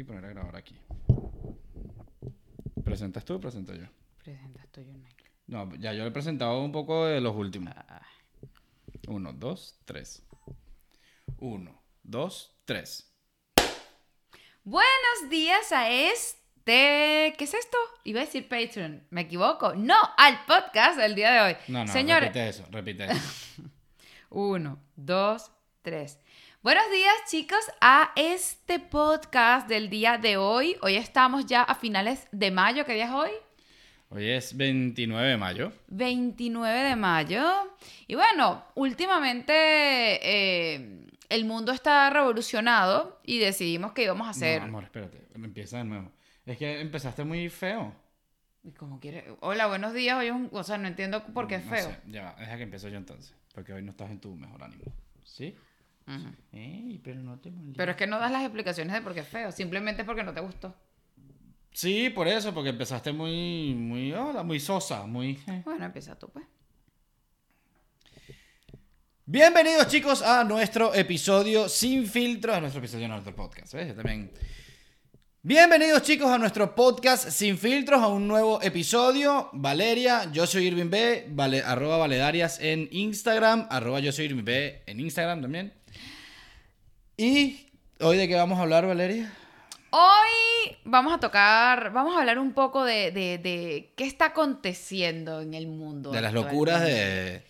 y poner a grabar aquí. ¿Presentas tú o presento yo? Presentas tú, Michael. No, ya yo le he presentado un poco de los últimos. Ah, Uno, dos, tres. Uno, dos, tres. Buenos días a este. ¿Qué es esto? Iba a decir Patreon. ¿Me equivoco? No, al podcast del día de hoy. No, no, Señores, repite eso, repite eso. Uno, dos, tres. Buenos días, chicos, a este podcast del día de hoy. Hoy estamos ya a finales de mayo. ¿Qué día es hoy? Hoy es 29 de mayo. 29 de mayo. Y bueno, últimamente eh, el mundo está revolucionado y decidimos que íbamos a hacer. No, amor, espérate. Empieza de nuevo. Es que empezaste muy feo. Y como quiere. Hola, buenos días. Hoy es un... O sea, no entiendo por qué es No feo. sé, Ya deja que empiezo yo entonces. Porque hoy no estás en tu mejor ánimo. ¿Sí? Ey, pero no te molestes. Pero es que no das las explicaciones de por qué es feo. Simplemente porque no te gustó. Sí, por eso, porque empezaste muy, muy, hola, muy sosa, muy... eh. Bueno, empieza tú, pues. Bienvenidos chicos a nuestro episodio sin filtros, a nuestro episodio de nuestro podcast, ¿ves? Yo también... Bienvenidos chicos a nuestro podcast sin filtros, a un nuevo episodio. Valeria, yo soy Irving B, vale, arroba valedarias en Instagram, arroba yo soy Irving B en Instagram también. Y hoy de qué vamos a hablar, Valeria? Hoy vamos a tocar, vamos a hablar un poco de, de- de qué está aconteciendo en el mundo. De las locuras de,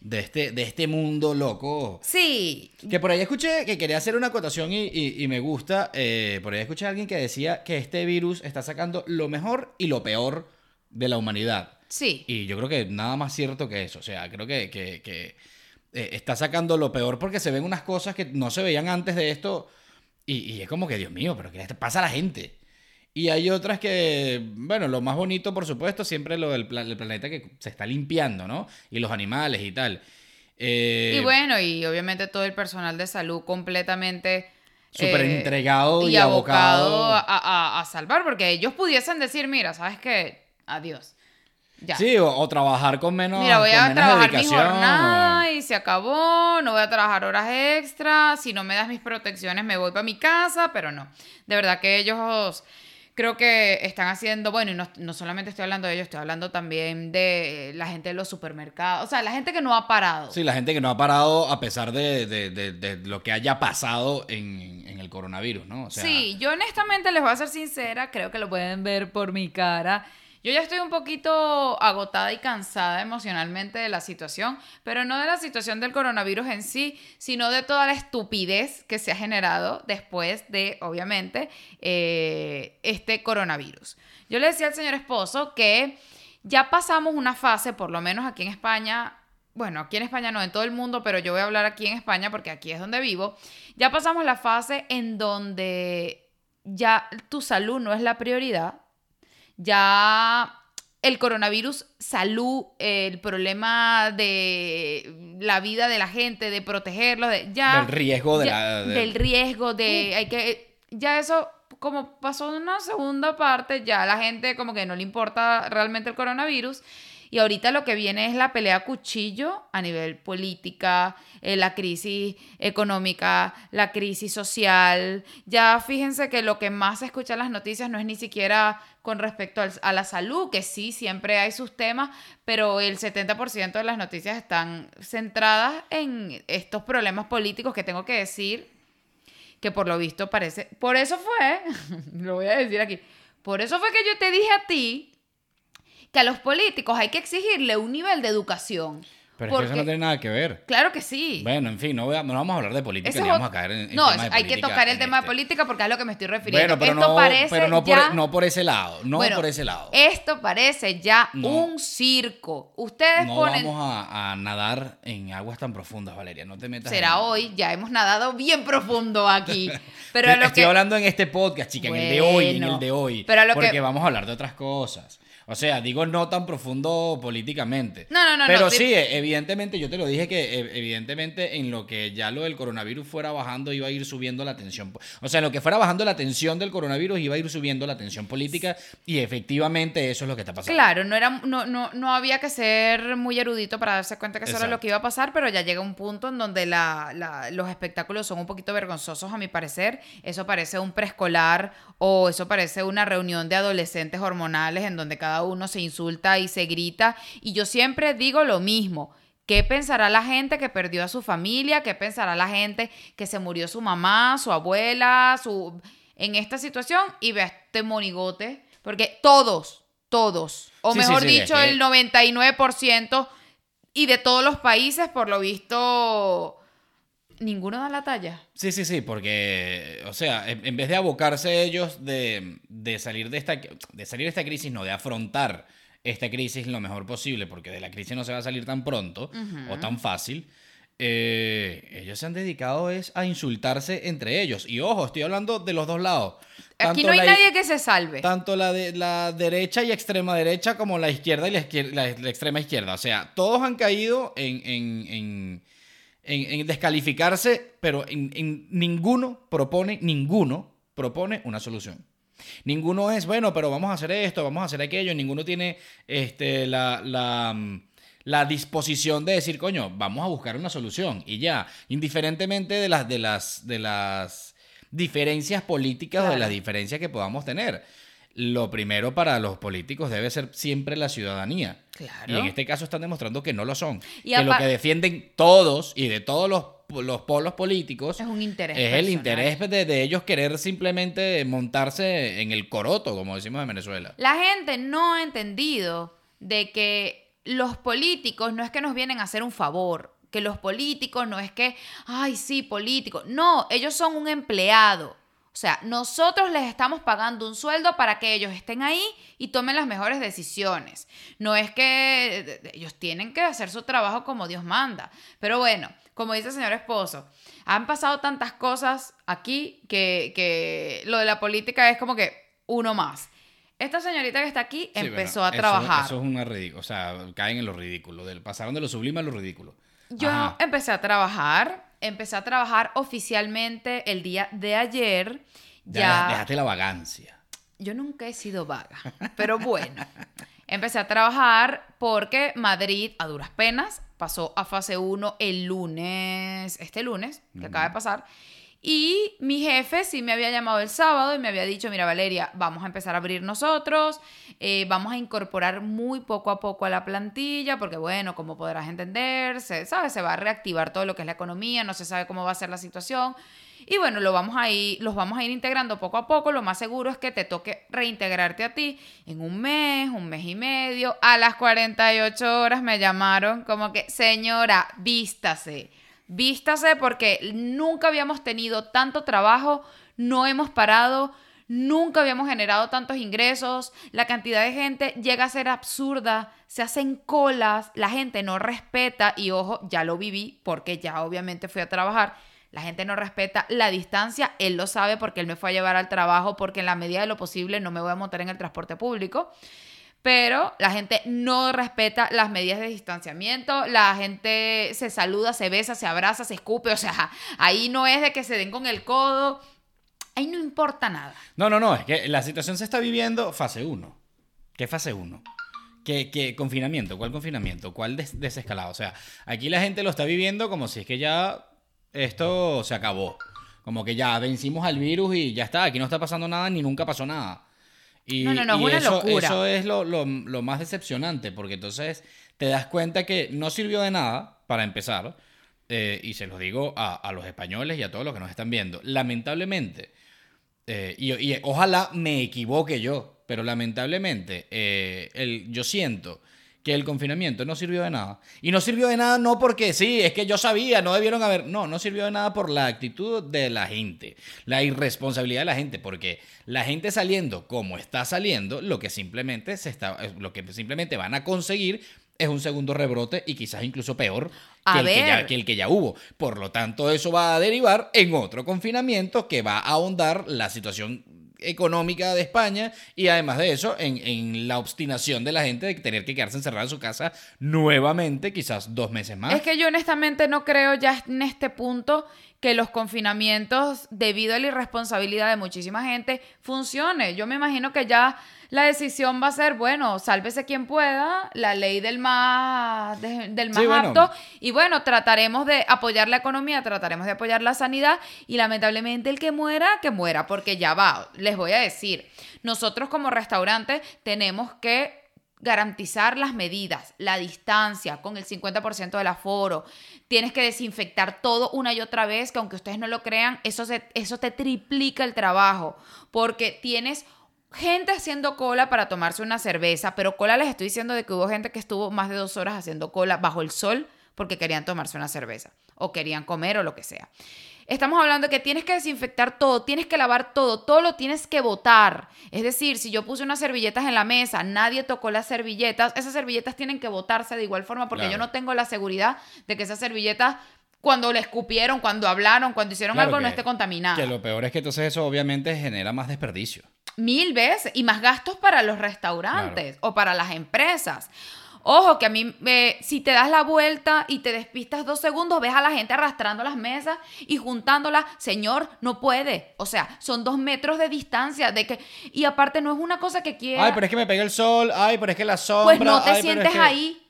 de, este, de este mundo loco. Sí, Que por ahí escuché que quería hacer una acotación y, y- y me gusta. eh, por ahí escuché a alguien que decía que este virus está sacando lo mejor y lo peor de la humanidad. sí. Y yo creo que nada más cierto que eso. O sea, creo que, que- que, eh, está sacando lo peor porque se ven unas cosas que no se veían antes de esto. Y, y es como que, Dios mío, pero ¿qué le pasa a la gente? Y hay otras que, bueno, lo más bonito, por supuesto, siempre lo del el planeta que se está limpiando, ¿no? Y los animales y tal. Eh, Y bueno, y obviamente todo el personal de salud completamente Súper eh, entregado y, y abocado abocado. a, a- a salvar, porque ellos pudiesen decir, mira, ¿sabes qué? Adiós. Ya. Sí, o, o trabajar con menos, Mira, voy a trabajar mi jornada y se acabó, no voy a trabajar horas extras, si no me das mis protecciones me voy para mi casa, pero no. De verdad que ellos creo que están haciendo, bueno, y no, no solamente estoy hablando de ellos, estoy hablando también de la gente de los supermercados, o sea, la gente que no ha parado. Sí, la gente que no ha parado a pesar de, de- de- de lo que haya pasado en, en el coronavirus, ¿no? O sea, sí, yo honestamente les voy a ser sincera, creo que lo pueden ver por mi cara. Yo ya estoy un poquito agotada y cansada emocionalmente de la situación, pero no de la situación del coronavirus en sí, sino de toda la estupidez que se ha generado después de, obviamente, eh, este coronavirus. Yo le decía al señor esposo que ya pasamos una fase, por lo menos aquí en España, bueno, aquí en España no, en todo el mundo, pero yo voy a hablar aquí en España porque aquí es donde vivo, ya pasamos la fase en donde ya tu salud no es la prioridad, ya el coronavirus, salud, el problema de la vida de la gente, de protegerlos, de, ya, del riesgo de ya- la... de- del riesgo de hay que ya eso como pasó en una segunda parte ya la gente como que no le importa realmente el coronavirus y ahorita lo que viene es la pelea a cuchillo a nivel política, eh, la crisis económica, la crisis social. Ya fíjense que lo que más se escucha en las noticias no es ni siquiera con respecto a la salud, que sí, siempre hay sus temas, pero el 70% de las noticias están centradas en estos problemas políticos que tengo que decir que por lo visto parece... Por eso fue, lo voy a decir aquí, por eso fue que yo te dije a ti que a los políticos hay que exigirle un nivel de educación. Pero es que eso no tiene nada que ver. Claro que sí. Bueno, en fin, no, voy a- no vamos a hablar de política Ese ni vamos a caer en, en no, de hay que tocar el tema de este. política porque es a lo que me estoy refiriendo. Bueno, pero, esto no, parece pero no, por, ya- no por ese lado. No Bueno, por ese lado. Esto parece ya No. un circo. Ustedes No ponen... vamos a, a nadar en aguas tan profundas, Valeria. No te metas Será en- hoy, ya hemos nadado bien profundo aquí. Pero a Te- lo Estoy que... hablando en este podcast, chica, en el de hoy, en el de hoy. pero a lo que- porque vamos a hablar de otras cosas. O sea, digo no tan profundo políticamente. No, no, no, Pero no, sí, evidentemente, yo te lo dije que eh, evidentemente en lo que ya lo del coronavirus fuera bajando iba a ir subiendo la tensión. O sea, en lo que fuera bajando la tensión del coronavirus iba a ir subiendo la tensión política y efectivamente eso es lo que está pasando. Claro, no, era, no, no, no había que ser muy erudito para darse cuenta que eso era lo que iba a pasar, pero ya llega un punto en donde la, la- los espectáculos son un poquito vergonzosos, a mi parecer. Eso parece un preescolar o eso parece una reunión de adolescentes hormonales en donde cada uno se insulta y se grita. Y yo siempre digo lo mismo. ¿Qué pensará la gente que perdió a su familia? ¿Qué pensará la gente que se murió su mamá, su abuela, su en esta situación? Y ve a este monigote. Porque todos, todos, o Sí, sí, mejor sí, dicho, es que- el 99% y de todos los países, por lo visto, ninguno da la talla. Sí, sí, sí, porque, o sea, en, en vez de abocarse ellos de, de salir de esta, de salir de esta crisis, no, de afrontar esta crisis lo mejor posible, porque de la crisis no se va a salir tan pronto o tan fácil, eh, ellos se han dedicado es a insultarse entre ellos. Y ojo, estoy hablando de los dos lados. Aquí Tanto no hay la- nadie que se salve. Tanto la, de, la derecha y extrema derecha como la izquierda y la, izquier- la- la extrema izquierda. O sea, todos han caído en, en- en- en- en descalificarse, pero en, en ninguno propone, ninguno propone una solución. Ninguno es, bueno, pero vamos a hacer esto, vamos a hacer aquello. Ninguno tiene este, la, la, mm, la disposición de decir, coño, vamos a buscar una solución. Y ya, indiferentemente de las, de las, de las diferencias políticas o de las diferencias que podamos tener. Lo primero para los políticos debe ser siempre la ciudadanía. Claro. Y en este caso están demostrando que no lo son. Y que lo que defienden todos y de todos los, los polos políticos Es un interés es el interés de, de ellos querer simplemente montarse en el coroto, como decimos en Venezuela. La gente no ha entendido de que los políticos no es que nos vienen a hacer un favor, que los políticos no es que, ay, sí, político. No, ellos son un empleado. O sea, nosotros les estamos pagando un sueldo para que ellos estén ahí y tomen las mejores decisiones. No es que ellos tienen que hacer su trabajo como Dios manda. Pero bueno, como dice el señor esposo, han pasado tantas cosas aquí que, que lo de la política es como que uno más. Esta señorita que está aquí Sí, empezó bueno, a eso- trabajar. Eso, es una ridícula. O sea, caen en lo ridículo. del- pasaron de lo sublime a lo ridículo. Yo Ajá. empecé a trabajar, empecé a trabajar oficialmente el día de ayer. Ya, Ya, Déjate la vagancia. yo nunca he sido vaga, pero bueno, empecé a trabajar porque Madrid a duras penas pasó a fase 1 el lunes, este lunes, que acaba de pasar. Y mi jefe sí me había llamado el sábado y me había dicho, mira Valeria, vamos a empezar a abrir nosotros, eh, vamos a incorporar muy poco a poco a la plantilla, porque bueno, como podrás entender, se, ¿sabes? se va a reactivar todo lo que es la economía, no se sabe cómo va a ser la situación. Y bueno, lo vamos a ir, los vamos a ir integrando poco a poco. Lo más seguro es que te toque reintegrarte a ti en un mes, un mes y medio. A las 48 horas me llamaron como que, señora, vístase. Vístase porque nunca habíamos tenido tanto trabajo, no hemos parado, nunca habíamos generado tantos ingresos, la cantidad de gente llega a ser absurda, se hacen colas, la gente no respeta y ojo, ya lo viví porque ya obviamente fui a trabajar. La gente no respeta la distancia, él lo sabe porque él me fue a llevar al trabajo porque en la medida de lo posible no me voy a montar en el transporte público pero la gente no respeta las medidas de distanciamiento, la gente se saluda, se besa, se abraza, se escupe, o sea, ahí no es de que se den con el codo, ahí no importa nada. No, no, no, es que la situación se está viviendo fase 1. ¿Qué fase 1? ¿Qué, confinamiento? ¿Cuál confinamiento? ¿Cuál des- desescalado? O sea, aquí la gente lo está viviendo como si es que ya esto se acabó. Como que ya vencimos al virus y ya está, aquí no está pasando nada ni nunca pasó nada. Y, No, no, no, es una eso, locura. eso es lo, lo- lo más decepcionante, porque entonces te das cuenta que no sirvió de nada, para empezar, eh, y se los digo a, a los españoles y a todos los que nos están viendo. Lamentablemente, eh, y, y ojalá me equivoque yo, pero lamentablemente eh, el, yo siento que el confinamiento no sirvió de nada. Y no sirvió de nada no porque sí, es que yo sabía, no debieron haber... No, no sirvió de nada por la actitud de la gente, la irresponsabilidad de la gente, porque la gente saliendo como está saliendo, lo que simplemente se está, eh, lo que simplemente van a conseguir es un segundo rebrote y quizás incluso peor que el que, ya, que el que ya hubo. Por lo tanto, eso va a derivar en otro confinamiento que va a ahondar la situación económica de España y además de eso, en, en la obstinación de la gente de tener que quedarse encerrada en su casa nuevamente, quizás dos meses más. Es que yo honestamente no creo ya en este punto que los confinamientos, debido a la irresponsabilidad de muchísima gente, funcione. Yo me imagino que ya la decisión va a ser, bueno, sálvese quien pueda, la ley del más, de- del más Sí, bueno. apto, y bueno, trataremos de apoyar la economía, trataremos de apoyar la sanidad, y lamentablemente el que muera, que muera, porque ya va, les voy a decir, nosotros como restaurante tenemos que garantizar las medidas, la distancia con el 50% del aforo. Tienes que desinfectar todo una y otra vez, que aunque ustedes no lo crean, eso, se- eso te triplica el trabajo, porque tienes gente haciendo cola para tomarse una cerveza, pero cola les estoy diciendo de que hubo gente que estuvo más de dos horas haciendo cola bajo el sol porque querían tomarse una cerveza o querían comer o lo que sea. Estamos hablando de que tienes que desinfectar todo, tienes que lavar todo, todo lo tienes que botar. Es decir, si yo puse unas servilletas en la mesa, nadie tocó las servilletas, esas servilletas tienen que botarse de igual forma porque Claro. yo no tengo la seguridad de que esas servilletas, cuando le escupieron, cuando hablaron, cuando hicieron Claro algo, no esté contaminada. Que lo peor es que entonces eso obviamente genera más desperdicio. Mil veces. Y más gastos para los restaurantes o para las empresas. Ojo, que a mí, eh, si te das la vuelta y te despistas dos segundos, ves a la gente arrastrando las mesas y juntándolas. Señor, no puede. O sea, son dos metros de distancia. De que, y aparte, no es una cosa que quiera. Ay, pero es que me pega el sol. Ay, pero es que la sombra. Pues no te ay, pero es sientes que- ahí.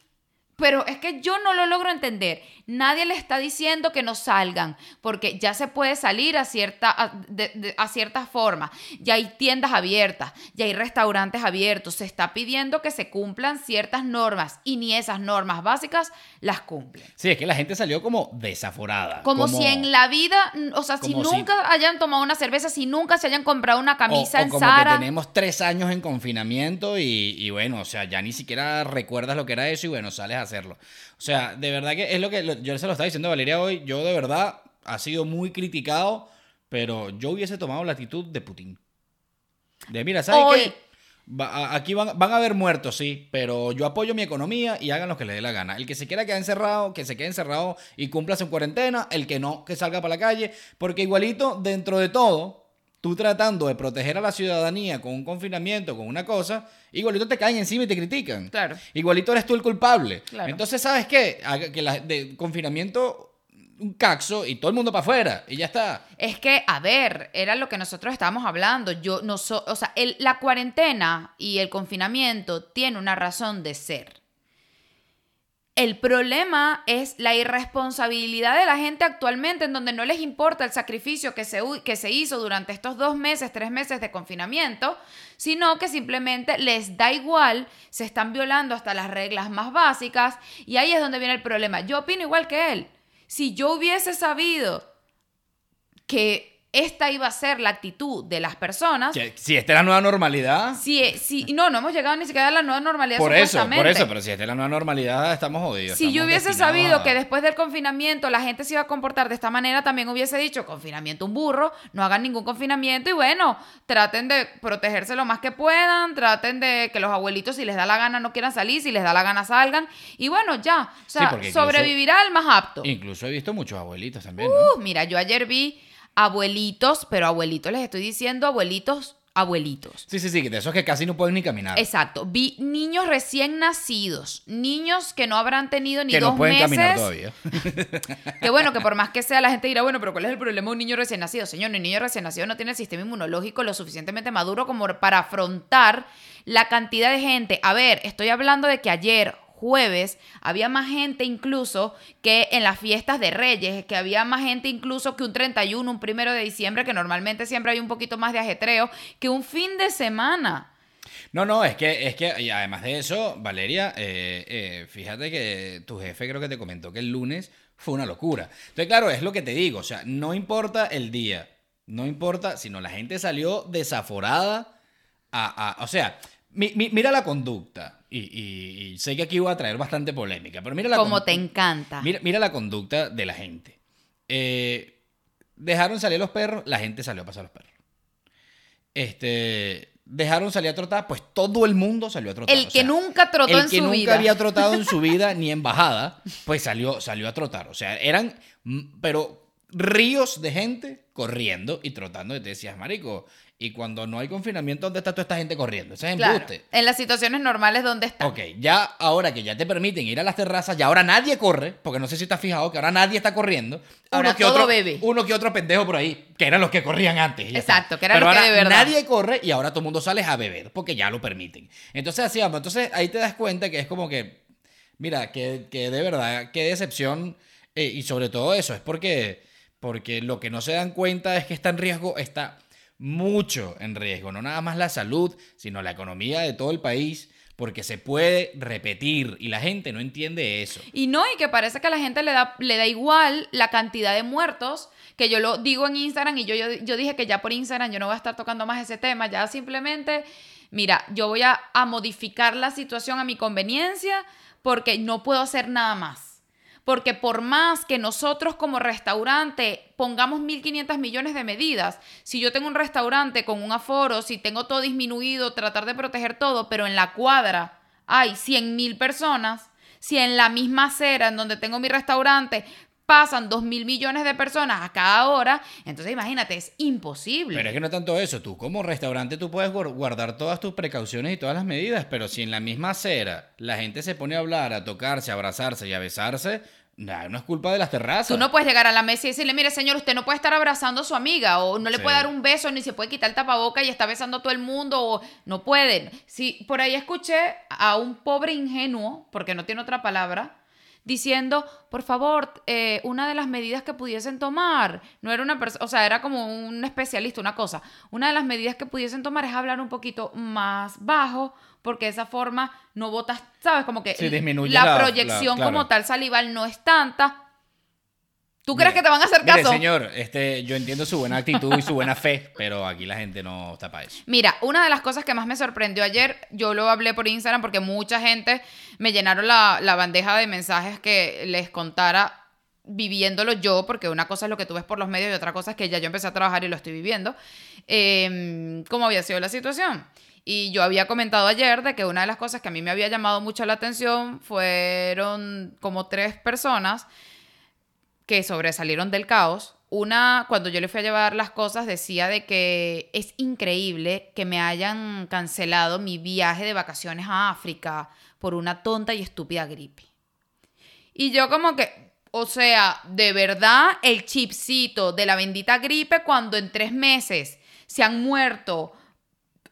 Pero es que yo no lo logro entender. Nadie le está diciendo que no salgan, porque ya se puede salir a cierta, a, de- de- a cierta forma. Ya hay tiendas abiertas, ya hay restaurantes abiertos. Se está pidiendo que se cumplan ciertas normas y ni esas normas básicas las cumplen. Sí, es que la gente salió como desaforada. Como, si en la vida, o sea, si nunca hayan tomado una cerveza, si nunca se hayan comprado una O, camisa o en como Zara. que tenemos tres años en confinamiento y, y bueno, o sea, ya ni siquiera recuerdas lo que era eso y bueno, sales a hacerlo. O sea, de verdad que es lo que yo se lo estaba diciendo a Valeria hoy. Yo de verdad ha sido muy criticado, pero yo hubiese tomado la actitud de Putin. De mira, ¿sabes Hoy- qué? Va- aquí van, van a haber muertos, sí, pero yo apoyo mi economía y hagan lo que les dé la gana. El que se quiera quedar encerrado, que se quede encerrado y cumpla su cuarentena. El que no, que salga para la calle. Porque igualito, dentro de todo, tú tratando de proteger a la ciudadanía con un confinamiento, con una cosa, igualito te caen encima y te critican. Claro. Igualito eres tú el culpable. Claro. Entonces, ¿sabes qué? Que la, de confinamiento, un caxo y todo el mundo para afuera y ya está. Es que, a ver, era lo que nosotros estábamos hablando. Yo no so- o sea, el- la cuarentena y el confinamiento tiene una razón de ser. El problema es la irresponsabilidad de la gente actualmente, en donde no les importa el sacrificio que se, que se hizo durante estos dos meses, tres meses de confinamiento, sino que simplemente les da igual, se están violando hasta las reglas más básicas, y ahí es donde viene el problema. Yo opino igual que él. Si yo hubiese sabido que esta iba a ser la actitud de las personas. Que si esta es la nueva normalidad. Si, si, no, no hemos llegado ni siquiera a la nueva normalidad. Por eso, por eso, pero si esta es la nueva normalidad, estamos jodidos. Si yo hubiese sabido a- que después del confinamiento la gente se iba a comportar de esta manera, también hubiese dicho, confinamiento un burro, no hagan ningún confinamiento y bueno, traten de protegerse lo más que puedan, traten de que los abuelitos si les da la gana no quieran salir, si les da la gana salgan y bueno, ya, o sea, incluso- sobrevivirá el más apto. Incluso he visto muchos abuelitos también, ¿no? Uh, mira, yo ayer vi abuelitos, pero abuelitos les estoy diciendo abuelitos, abuelitos. Sí, sí, sí, de esos que casi no pueden ni caminar. Exacto, vi niños recién nacidos, niños que no habrán tenido ni que dos no pueden meses. caminar todavía. Que bueno, que por más que sea, la gente dirá, bueno, pero ¿cuál es el problema de un niño recién nacido? Señor, un niño recién nacido no tiene el sistema inmunológico lo suficientemente maduro como para afrontar la cantidad de gente. A ver, estoy hablando de que ayer, jueves, había más gente incluso que en las fiestas de Reyes, que había más gente incluso que un 31, un primero de diciembre, que normalmente siempre hay un poquito más de ajetreo, que un fin de semana. No, no, es que, es que, además de eso, Valeria, eh, eh, fíjate que tu jefe creo que te comentó que el lunes fue una locura. Entonces, claro, es lo que te digo, o sea, no importa el día, no importa, sino la gente salió desaforada a, a- o sea, mi- mi- mira la conducta, y, y- y sé que aquí voy a traer bastante polémica, pero mira la Como te encanta. Mira, mira la conducta de la gente. Eh, dejaron salir los perros, la gente salió a pasar los perros. Este, dejaron salir a trotar, pues todo el mundo salió a trotar. el o que sea, nunca trotó el en que su nunca vida. había trotado en su vida ni en bajada, pues salió, salió a trotar. O sea, eran, mm, pero ríos de gente corriendo y trotando. Y te decías, marico, y cuando no hay confinamiento, ¿dónde está toda esta gente corriendo? Ese es Claro. En las situaciones normales, ¿dónde está? Ok, ya ahora que ya te permiten ir a las terrazas, ya ahora nadie corre, porque no sé si te has fijado que ahora nadie está corriendo. Ahora uno que todo otro, bebe. Uno que otro pendejo por ahí, que eran los que corrían antes. Exacto, está. que eran Pero los que de verdad. Nadie corre y ahora todo el mundo sale a beber, porque ya lo permiten. Entonces así vamos. Entonces ahí te das cuenta que es como que, mira, que, que de verdad, qué decepción. eh, y sobre todo eso, es porque, porque lo que no se dan cuenta es que está en riesgo, está mucho en riesgo. No nada más la salud, sino la economía de todo el país. Porque se puede repetir y la gente no entiende eso. Y no, y que parece que a la gente le da, le da igual la cantidad de muertos, que yo lo digo en Instagram y yo, yo, yo dije que ya por Instagram yo no voy a estar tocando más ese tema, ya simplemente, mira, yo voy a, a modificar la situación a mi conveniencia porque no puedo hacer nada más. Porque por más que nosotros como restaurante pongamos 1.500 millones de medidas, si yo tengo un restaurante con un aforo, si tengo todo disminuido, tratar de proteger todo, pero en la cuadra hay 100.000 personas, si en la misma acera en donde tengo mi restaurante pasan 2.000 millones de personas a cada hora, entonces imagínate, es imposible. Pero es que no tanto eso, tú como restaurante tú puedes guar- guardar todas tus precauciones y todas las medidas, pero si en la misma acera la gente se pone a hablar, a tocarse, a abrazarse y a besarse, nah, no es culpa de las terrazas. Tú no puedes llegar a la mesa y decirle, mire señor, usted no puede estar abrazando a su amiga o no le Sí. puede dar un beso ni se puede quitar el tapaboca y está besando a todo el mundo o no pueden. Si por ahí escuché a un pobre ingenuo, porque no tiene otra palabra, diciendo, por favor, eh, una de las medidas que pudiesen tomar, no era una persona, o sea, era como un especialista, una cosa, una de las medidas que pudiesen tomar es hablar un poquito más bajo, porque de esa forma no botas, ¿sabes? Como que Sí, disminuye la, la- la- proyección claro. como tal salival no es tanta. ¿Tú Mire, crees que te van a hacer mire, caso? señor, este, yo entiendo su buena actitud y su buena fe, pero aquí la gente no está para eso. Mira, una de las cosas que más me sorprendió ayer, yo lo hablé por Instagram porque mucha gente me llenaron la, la bandeja de mensajes que les contara viviéndolo yo, porque una cosa es lo que tú ves por los medios y otra cosa es que ya yo empecé a trabajar y lo estoy viviendo, eh, cómo había sido la situación. Y yo había comentado ayer de que una de las cosas que a mí me había llamado mucho la atención fueron como tres personas que sobresalieron del caos. Una, cuando yo le fui a llevar las cosas, decía de que es increíble que me hayan cancelado mi viaje de vacaciones a África por una tonta y estúpida gripe. Y yo como que, o sea, de verdad, el chipcito de la bendita gripe cuando en tres meses se han muerto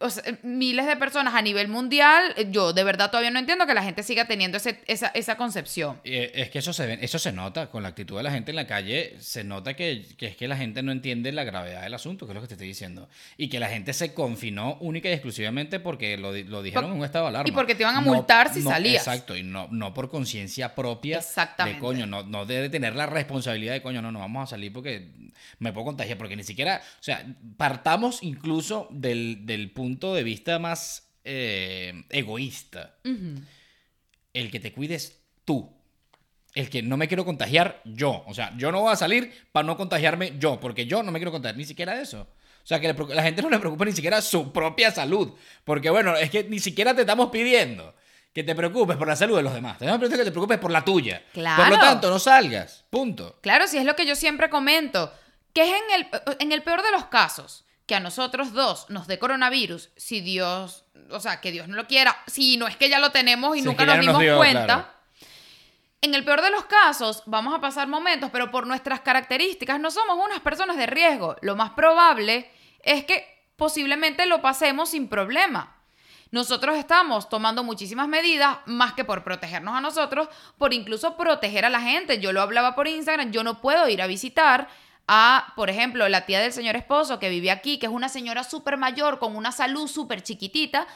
o sea, miles de personas a nivel mundial, yo de verdad todavía no entiendo que la gente siga teniendo ese- esa, esa concepción. Eh, Es que eso se, ve- eso se nota con la actitud de la gente en la calle. Se nota que, que es que la gente no entiende la gravedad del asunto, que es lo que te estoy diciendo. Y que la gente se confinó única y exclusivamente porque lo, lo dijeron Por- en un estado de alarma. y porque te iban a multar si no- salías. Exacto, y no, no por conciencia propia Exactamente. de coño. No, no debe tener la responsabilidad de coño, no, no vamos a salir porque me puedo contagiar. Porque ni siquiera, o sea, partamos incluso del, del punto de vista más eh, egoísta el que te cuides tú. El que no me quiero contagiar yo. O sea, yo no voy a salir para no contagiarme yo, porque yo no me quiero contagiar ni siquiera eso. O sea, que la gente no le preocupa ni siquiera su propia salud. Porque bueno, es que ni siquiera te estamos pidiendo que te preocupes por la salud de los demás. Te estamos pidiendo que te preocupes por la tuya. Por Claro. lo tanto, no salgas. Punto. Claro, si es lo que yo siempre comento, que es en el, en el peor de los casos, que a nosotros dos nos dé coronavirus, si Dios, o sea, que Dios no lo quiera, si no es que ya lo tenemos y Si nunca nos no nos dimos dio, cuenta. claro. En el peor de los casos, vamos a pasar momentos, pero por nuestras características no somos unas personas de riesgo. Lo más probable es que posiblemente lo pasemos sin problema. Nosotros estamos tomando muchísimas medidas, más que por protegernos a nosotros, por incluso proteger a la gente. Yo lo hablaba por Instagram, yo no puedo ir a visitar a, por ejemplo, la tía del señor esposo que vive aquí, que es una señora súper mayor, con una salud súper chiquitita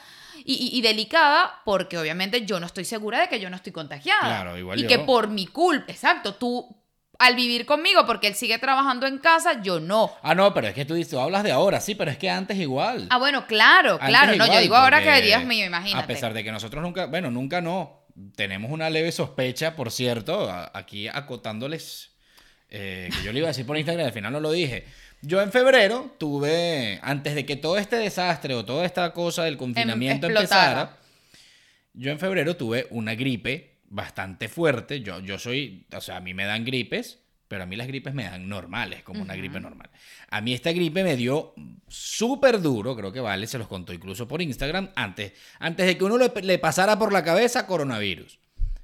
y, y- y delicada, porque obviamente yo no estoy segura de que yo no estoy contagiada. Claro, igual y yo. que por mi culpa, exacto, tú al vivir conmigo, porque él sigue trabajando en casa, yo no. Ah, no, pero es que tú, dices- tú hablas de ahora, sí, pero es que antes igual. Ah, bueno, claro, Antes claro. No, yo digo ahora que Dios mío, imagínate. A pesar de que nosotros nunca, bueno, nunca no. Tenemos una leve sospecha, por cierto, aquí acotándoles, eh, que yo le iba a decir por Instagram, al final no lo dije. Yo en febrero tuve, antes de que todo este desastre o toda esta cosa del confinamiento Em, empezara, yo en febrero tuve una gripe bastante fuerte. Yo, yo soy, o sea, a mí me dan gripes pero a mí las gripes me dan normales, como una gripe normal. A mí esta gripe me dio súper duro, creo que Vale se los contó incluso por Instagram, antes, antes de que uno le, le pasara por la cabeza coronavirus.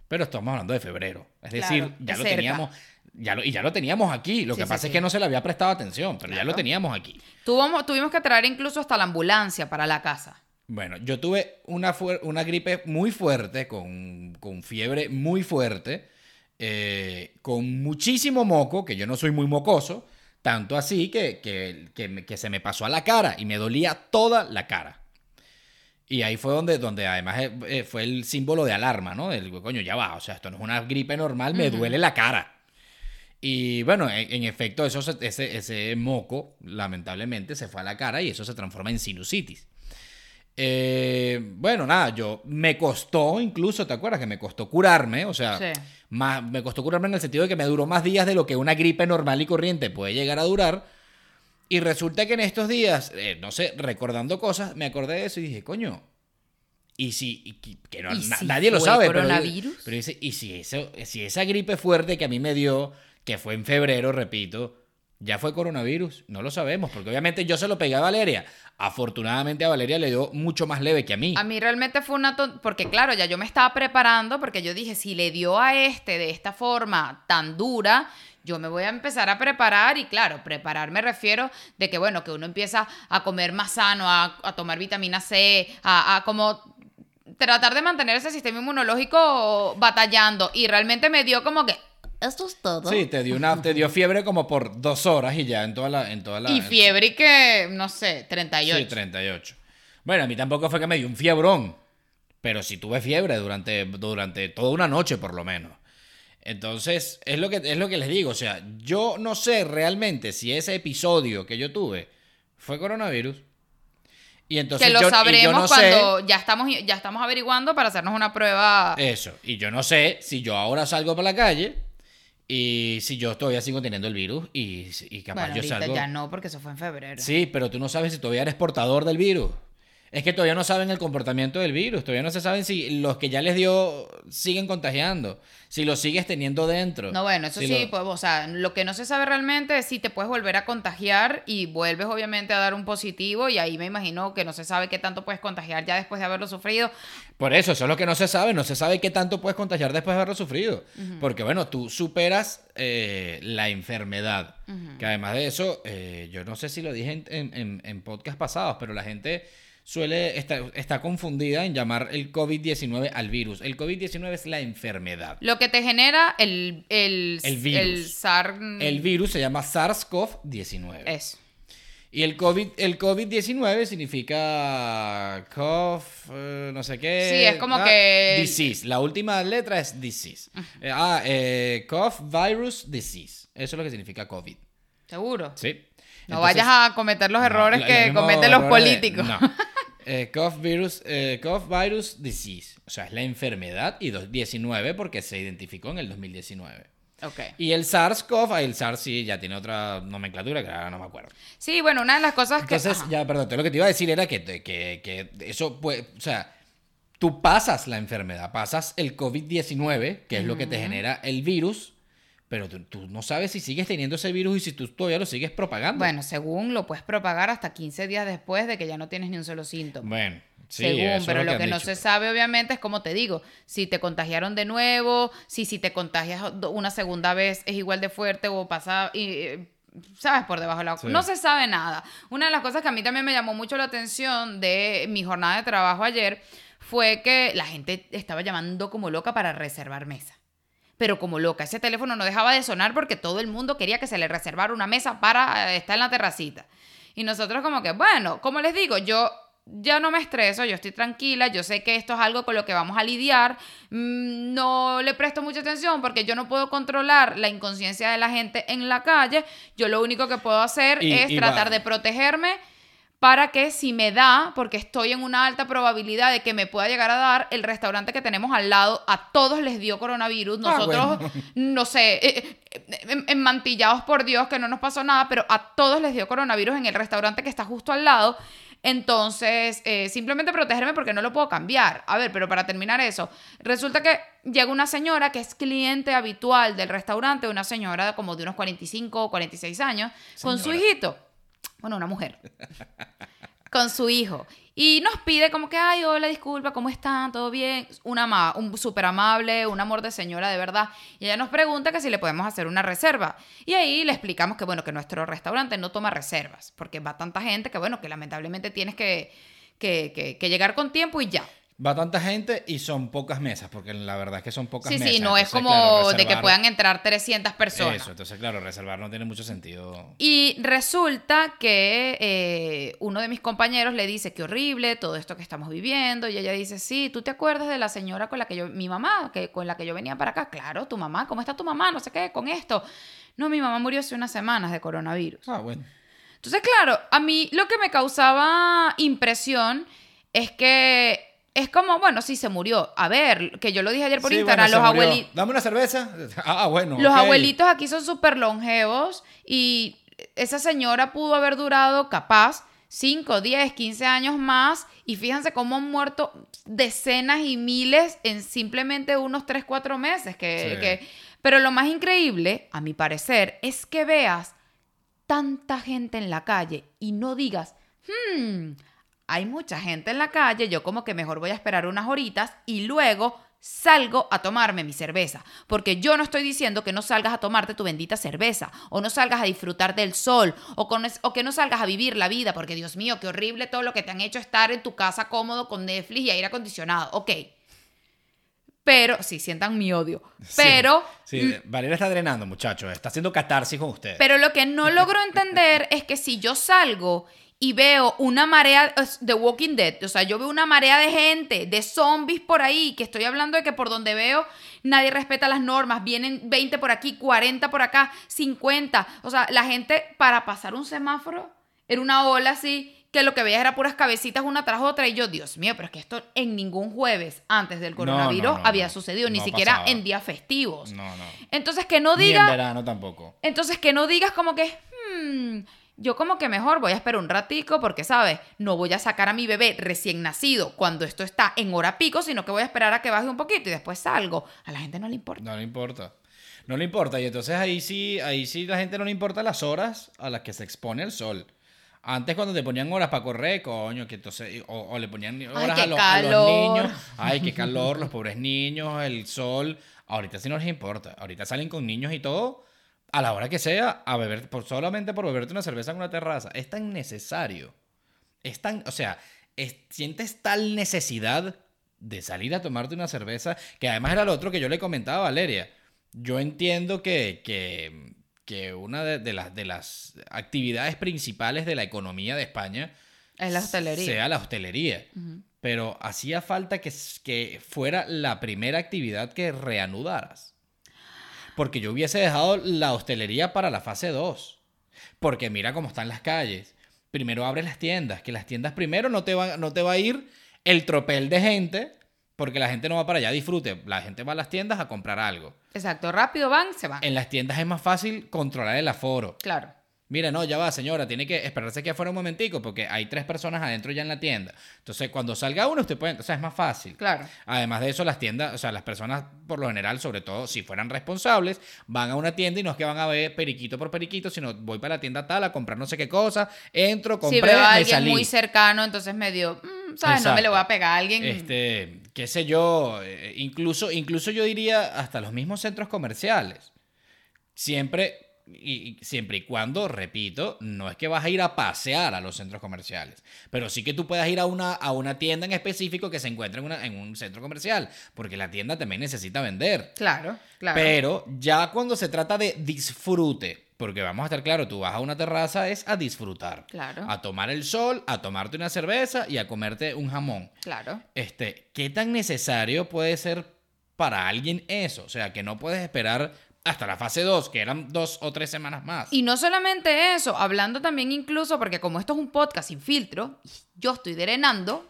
Pero estamos hablando de febrero. Es Claro, decir, ya lo cerca. teníamos, ya lo, y ya lo teníamos aquí. Lo Sí, que sí, pasa sí. es que no se le había prestado atención, pero ya lo teníamos aquí. Tuvimos, tuvimos que traer incluso hasta la ambulancia para la casa. Bueno, yo tuve una, una gripe muy fuerte, con, con fiebre muy fuerte, eh, con muchísimo moco, que yo no soy muy mocoso, tanto así que, que, que se me pasó a la cara y me dolía toda la cara. Y ahí fue donde, donde además eh, eh, fue el símbolo de alarma, ¿no? El coño, ya va, o sea, esto no es una gripe normal, me duele la cara. Y bueno, en, en efecto, eso se- ese, ese moco, lamentablemente, se fue a la cara y eso se transforma en sinusitis. Eh, bueno, nada, yo me costó incluso, ¿te acuerdas? Que me costó curarme, o sea, Sí. más, me costó curarme en el sentido de que me duró más días de lo que una gripe normal y corriente puede llegar a durar. Y resulta que en estos días, eh, no sé, recordando cosas, me acordé de eso y dije, coño, y si, y que- no- ¿Y si nadie lo sabe, pero, pero dice, y si, eso, si esa gripe fuerte que a mí me dio, que fue en febrero, repito, ya fue coronavirus, no lo sabemos, porque obviamente yo se lo pegué a Valeria. Afortunadamente a Valeria le dio mucho más leve que a mí. A mí realmente fue una... ton- Porque claro, ya yo me estaba preparando porque yo dije, si le dio a este de esta forma tan dura, yo me voy a empezar a preparar y claro, preparar me refiero de que bueno, que uno empieza a comer más sano, a, a tomar vitamina C, a, a como tratar de mantener ese sistema inmunológico batallando y realmente me dio como que... Esto es todo. Sí, te dio, una, te dio fiebre como por dos horas y ya en toda la... En toda la Y fiebre y que, no sé, 38. Sí, 38. Bueno, a mí tampoco fue que me dio un fiebrón, pero sí tuve fiebre durante, durante toda una noche por lo menos. Entonces, es lo, que, es lo que les digo, o sea, yo no sé realmente si ese episodio que yo tuve fue coronavirus. Y entonces que lo yo, y yo sabremos sé- cuando ya estamos ya estamos averiguando para hacernos una prueba. Eso. Y yo no sé si yo ahora salgo para la calle y si yo todavía sigo teniendo el virus y, y capaz bueno, yo salgo. ya no, porque eso fue en febrero. Sí, pero tú no sabes si todavía eres portador del virus. Es que todavía no saben el comportamiento del virus. Todavía no se saben si los que ya les dio siguen contagiando. Si lo sigues teniendo dentro. No, bueno, eso Si sí, lo- pues, o sea, lo que no se sabe realmente es si te puedes volver a contagiar y vuelves obviamente a dar un positivo y ahí me imagino que no se sabe qué tanto puedes contagiar ya después de haberlo sufrido. Por eso, eso es lo que no se sabe. No se sabe qué tanto puedes contagiar después de haberlo sufrido. Porque, bueno, tú superas eh, la enfermedad. Que además de eso, eh, yo no sé si lo dije en, en, en- en podcast pasados, pero la gente suele estar está confundida en llamar el COVID-19 al virus. El COVID-19 es la enfermedad. Lo que te genera el, el, El virus. el virus se llama SARS-CoV-19. Eso. Y el COVID, el COVID-19 significa cough, eh, no sé qué. Sí, es como ah, que- Disease. La última letra es disease. Eh, ah, eh, cough virus disease. Eso es lo que significa COVID. Seguro. Sí. No Entonces- vayas a cometer los errores que cometen los de- políticos. no. Eh, cough, virus, eh, cough virus disease. O sea, es la enfermedad y dos- 19 porque se identificó en el 2019. Ok. Y el SARS-CoV, el SARS sí ya tiene otra nomenclatura que ahora no me acuerdo. Sí, bueno, una de las cosas que. Entonces, ajá. ya, perdón, lo que te iba a decir era que, que, que eso puede, o sea, tú pasas la enfermedad, pasas el COVID-19, que es lo que te genera el virus, pero tú, tú no sabes si sigues teniendo ese virus y si tú todavía lo sigues propagando. Bueno, según lo puedes propagar hasta 15 días después de que ya no tienes ni un solo síntoma. Bueno, sí, según, eso es pero lo han que no dicho. se sabe obviamente es como te digo, si te contagiaron de nuevo, si si te contagias una segunda vez es igual de fuerte o pasa y sabes por debajo de la Sí. no se sabe nada. Una de las cosas que a mí también me llamó mucho la atención de mi jornada de trabajo ayer fue que la gente estaba llamando como loca para reservar mesa. Pero como loca, ese teléfono no dejaba de sonar porque todo el mundo quería que se le reservara una mesa para eh, estar en la terracita. Y nosotros como que, bueno, como les digo, yo ya no me estreso, yo estoy tranquila, yo sé que esto es algo con lo que vamos a lidiar, mm, no le presto mucha atención porque yo no puedo controlar la inconsciencia de la gente en la calle, yo lo único que puedo hacer Y- es y tratar va- de protegerme para que si me da, porque estoy en una alta probabilidad de que me pueda llegar a dar, el restaurante que tenemos al lado, a todos les dio coronavirus. Ah, Nosotros, bueno. no sé, eh, eh, en- enmantillados por Dios, que no nos pasó nada, pero a todos les dio coronavirus en el restaurante que está justo al lado. Entonces, eh, simplemente protegerme porque no lo puedo cambiar. A ver, pero para terminar eso, resulta que llega una señora que es cliente habitual del restaurante, una señora como de unos 45 o 46 años, con su hijito. Bueno, una mujer. con su hijo. Y nos pide como que, ay, hola, disculpa, ¿cómo están? ¿Todo bien? Una ama- un súper amable, un amor de señora, de verdad. Y ella nos pregunta que si le podemos hacer una reserva. Y ahí le explicamos que, bueno, que nuestro restaurante no toma reservas, porque va tanta gente que, bueno, que lamentablemente tienes que, que, que- que llegar con tiempo y ya. Va tanta gente y son pocas mesas, porque la verdad es que son pocas Sí, mesas. sí, no es entonces, como claro, de que reservar- puedan entrar 300 personas. Eso, entonces claro, reservar no tiene mucho sentido. Y resulta que eh, uno de mis compañeros le dice que horrible todo esto que estamos viviendo. Y ella dice, sí, ¿tú te acuerdas de la señora con la que yo, mi mamá, que, con la que yo venía para acá? Claro, tu mamá, ¿cómo está tu mamá? No sé qué, con esto. No, mi mamá murió hace unas semanas de coronavirus. Ah, bueno. Entonces, claro, a mí lo que me causaba impresión es que es como, bueno, sí, se murió. A ver, que yo lo dije ayer por Sí, Instagram, bueno, los abuelitos... Dame una cerveza. Ah, bueno. Los abuelitos aquí son súper longevos y esa señora pudo haber durado capaz 5, 10, 15 años más y fíjense cómo han muerto decenas y miles en simplemente unos 3, 4 meses. Que, Sí. que- Pero lo más increíble, a mi parecer, es que veas tanta gente en la calle y no digas, hmm, hay mucha gente en la calle, yo como que mejor voy a esperar unas horitas y luego salgo a tomarme mi cerveza. Porque yo no estoy diciendo que no salgas a tomarte tu bendita cerveza, o no salgas a disfrutar del sol, o, con es- o que no salgas a vivir la vida, porque Dios mío, qué horrible todo lo que te han hecho estar en tu casa cómodo con Netflix y aire acondicionado. Ok. Pero, sí, sientan mi odio. Pero... Sí, Valeria está drenando, muchachos. Está haciendo catarsis con ustedes. Pero lo que no logro entender es que si yo salgo y veo una marea de Walking Dead, o sea, yo veo una marea de gente, de zombies por ahí, que estoy hablando de que por donde veo nadie respeta las normas, vienen 20 por aquí, 40 por acá, 50, o sea, la gente para pasar un semáforo era una ola así que lo que veías era puras cabecitas una tras otra y yo, Dios mío, pero es que esto en ningún jueves antes del coronavirus no, no, había sucedido, ni siquiera pasaba. en días festivos. No, no. Entonces que no Ni en verano tampoco. Entonces que no digas como que, "Hmm, yo como que mejor voy a esperar un ratico porque, ¿sabes? No voy a sacar a mi bebé recién nacido cuando esto está en hora pico, sino que voy a esperar a que baje un poquito y después salgo. A la gente no le importa. No le importa. No le importa. Y entonces ahí sí, ahí sí la gente no le importa las horas a las que se expone el sol. Antes cuando te ponían horas para correr, coño, que entonces, o, o le ponían horas a, los- a los niños. Ay, qué calor, los pobres niños, el sol. Ahorita sí no les importa. Ahorita salen con niños y todo a la hora que sea a beber, por, solamente por beberte una cerveza en una terraza. Es tan necesario. Es tan, o sea, es- sientes tal necesidad de salir a tomarte una cerveza, que además era lo otro que yo le comentaba a Valeria. Yo entiendo que, que, que una de, de las, de las actividades principales de la economía de España Es la hostelería. sea la hostelería. Pero hacía falta que, que fuera la primera actividad que reanudaras. Porque yo hubiese dejado la hostelería para la fase 2. Porque mira cómo están las calles. Primero abre las tiendas, que las tiendas primero no te va, no te va a ir el tropel de gente, porque la gente no va para allá disfrute. La gente va a las tiendas a comprar algo. Exacto, rápido van, se van. En las tiendas es más fácil controlar el aforo. Claro. Mira, no, ya va, señora, tiene que esperarse que afuera un momentico porque hay tres personas adentro ya en la tienda. Entonces, cuando salga uno, usted puede, o sea, es más fácil. Claro. Además de eso, las tiendas, o sea, las personas, por lo general, sobre todo si fueran responsables, van a una tienda y no es que van a ver periquito por periquito, sino voy para la tienda tal a comprar no sé qué cosa, entro, compré, Si veo a me alguien salí. muy cercano, entonces medio, mm, ¿sabes? No me le voy a pegar a alguien. Este, qué sé yo, eh, incluso, incluso yo diría hasta los mismos centros comerciales. Siempre, y, y siempre y cuando, repito, no es que vas a ir a pasear a los centros comerciales, pero sí que tú puedas ir a una, a una tienda en específico que se encuentre en, una- en un centro comercial, porque la tienda también necesita vender. Claro, claro. Pero ya cuando se trata de disfrute, porque vamos a estar claros, tú vas a una terraza es a disfrutar. Claro. A tomar el sol, a tomarte una cerveza y a comerte un jamón. Claro. Este, ¿qué tan necesario puede ser para alguien eso? O sea, que no puedes esperar hasta la fase 2, que eran dos o tres semanas más. Y no solamente eso, hablando también incluso, porque como esto es un podcast sin filtro, yo estoy drenando,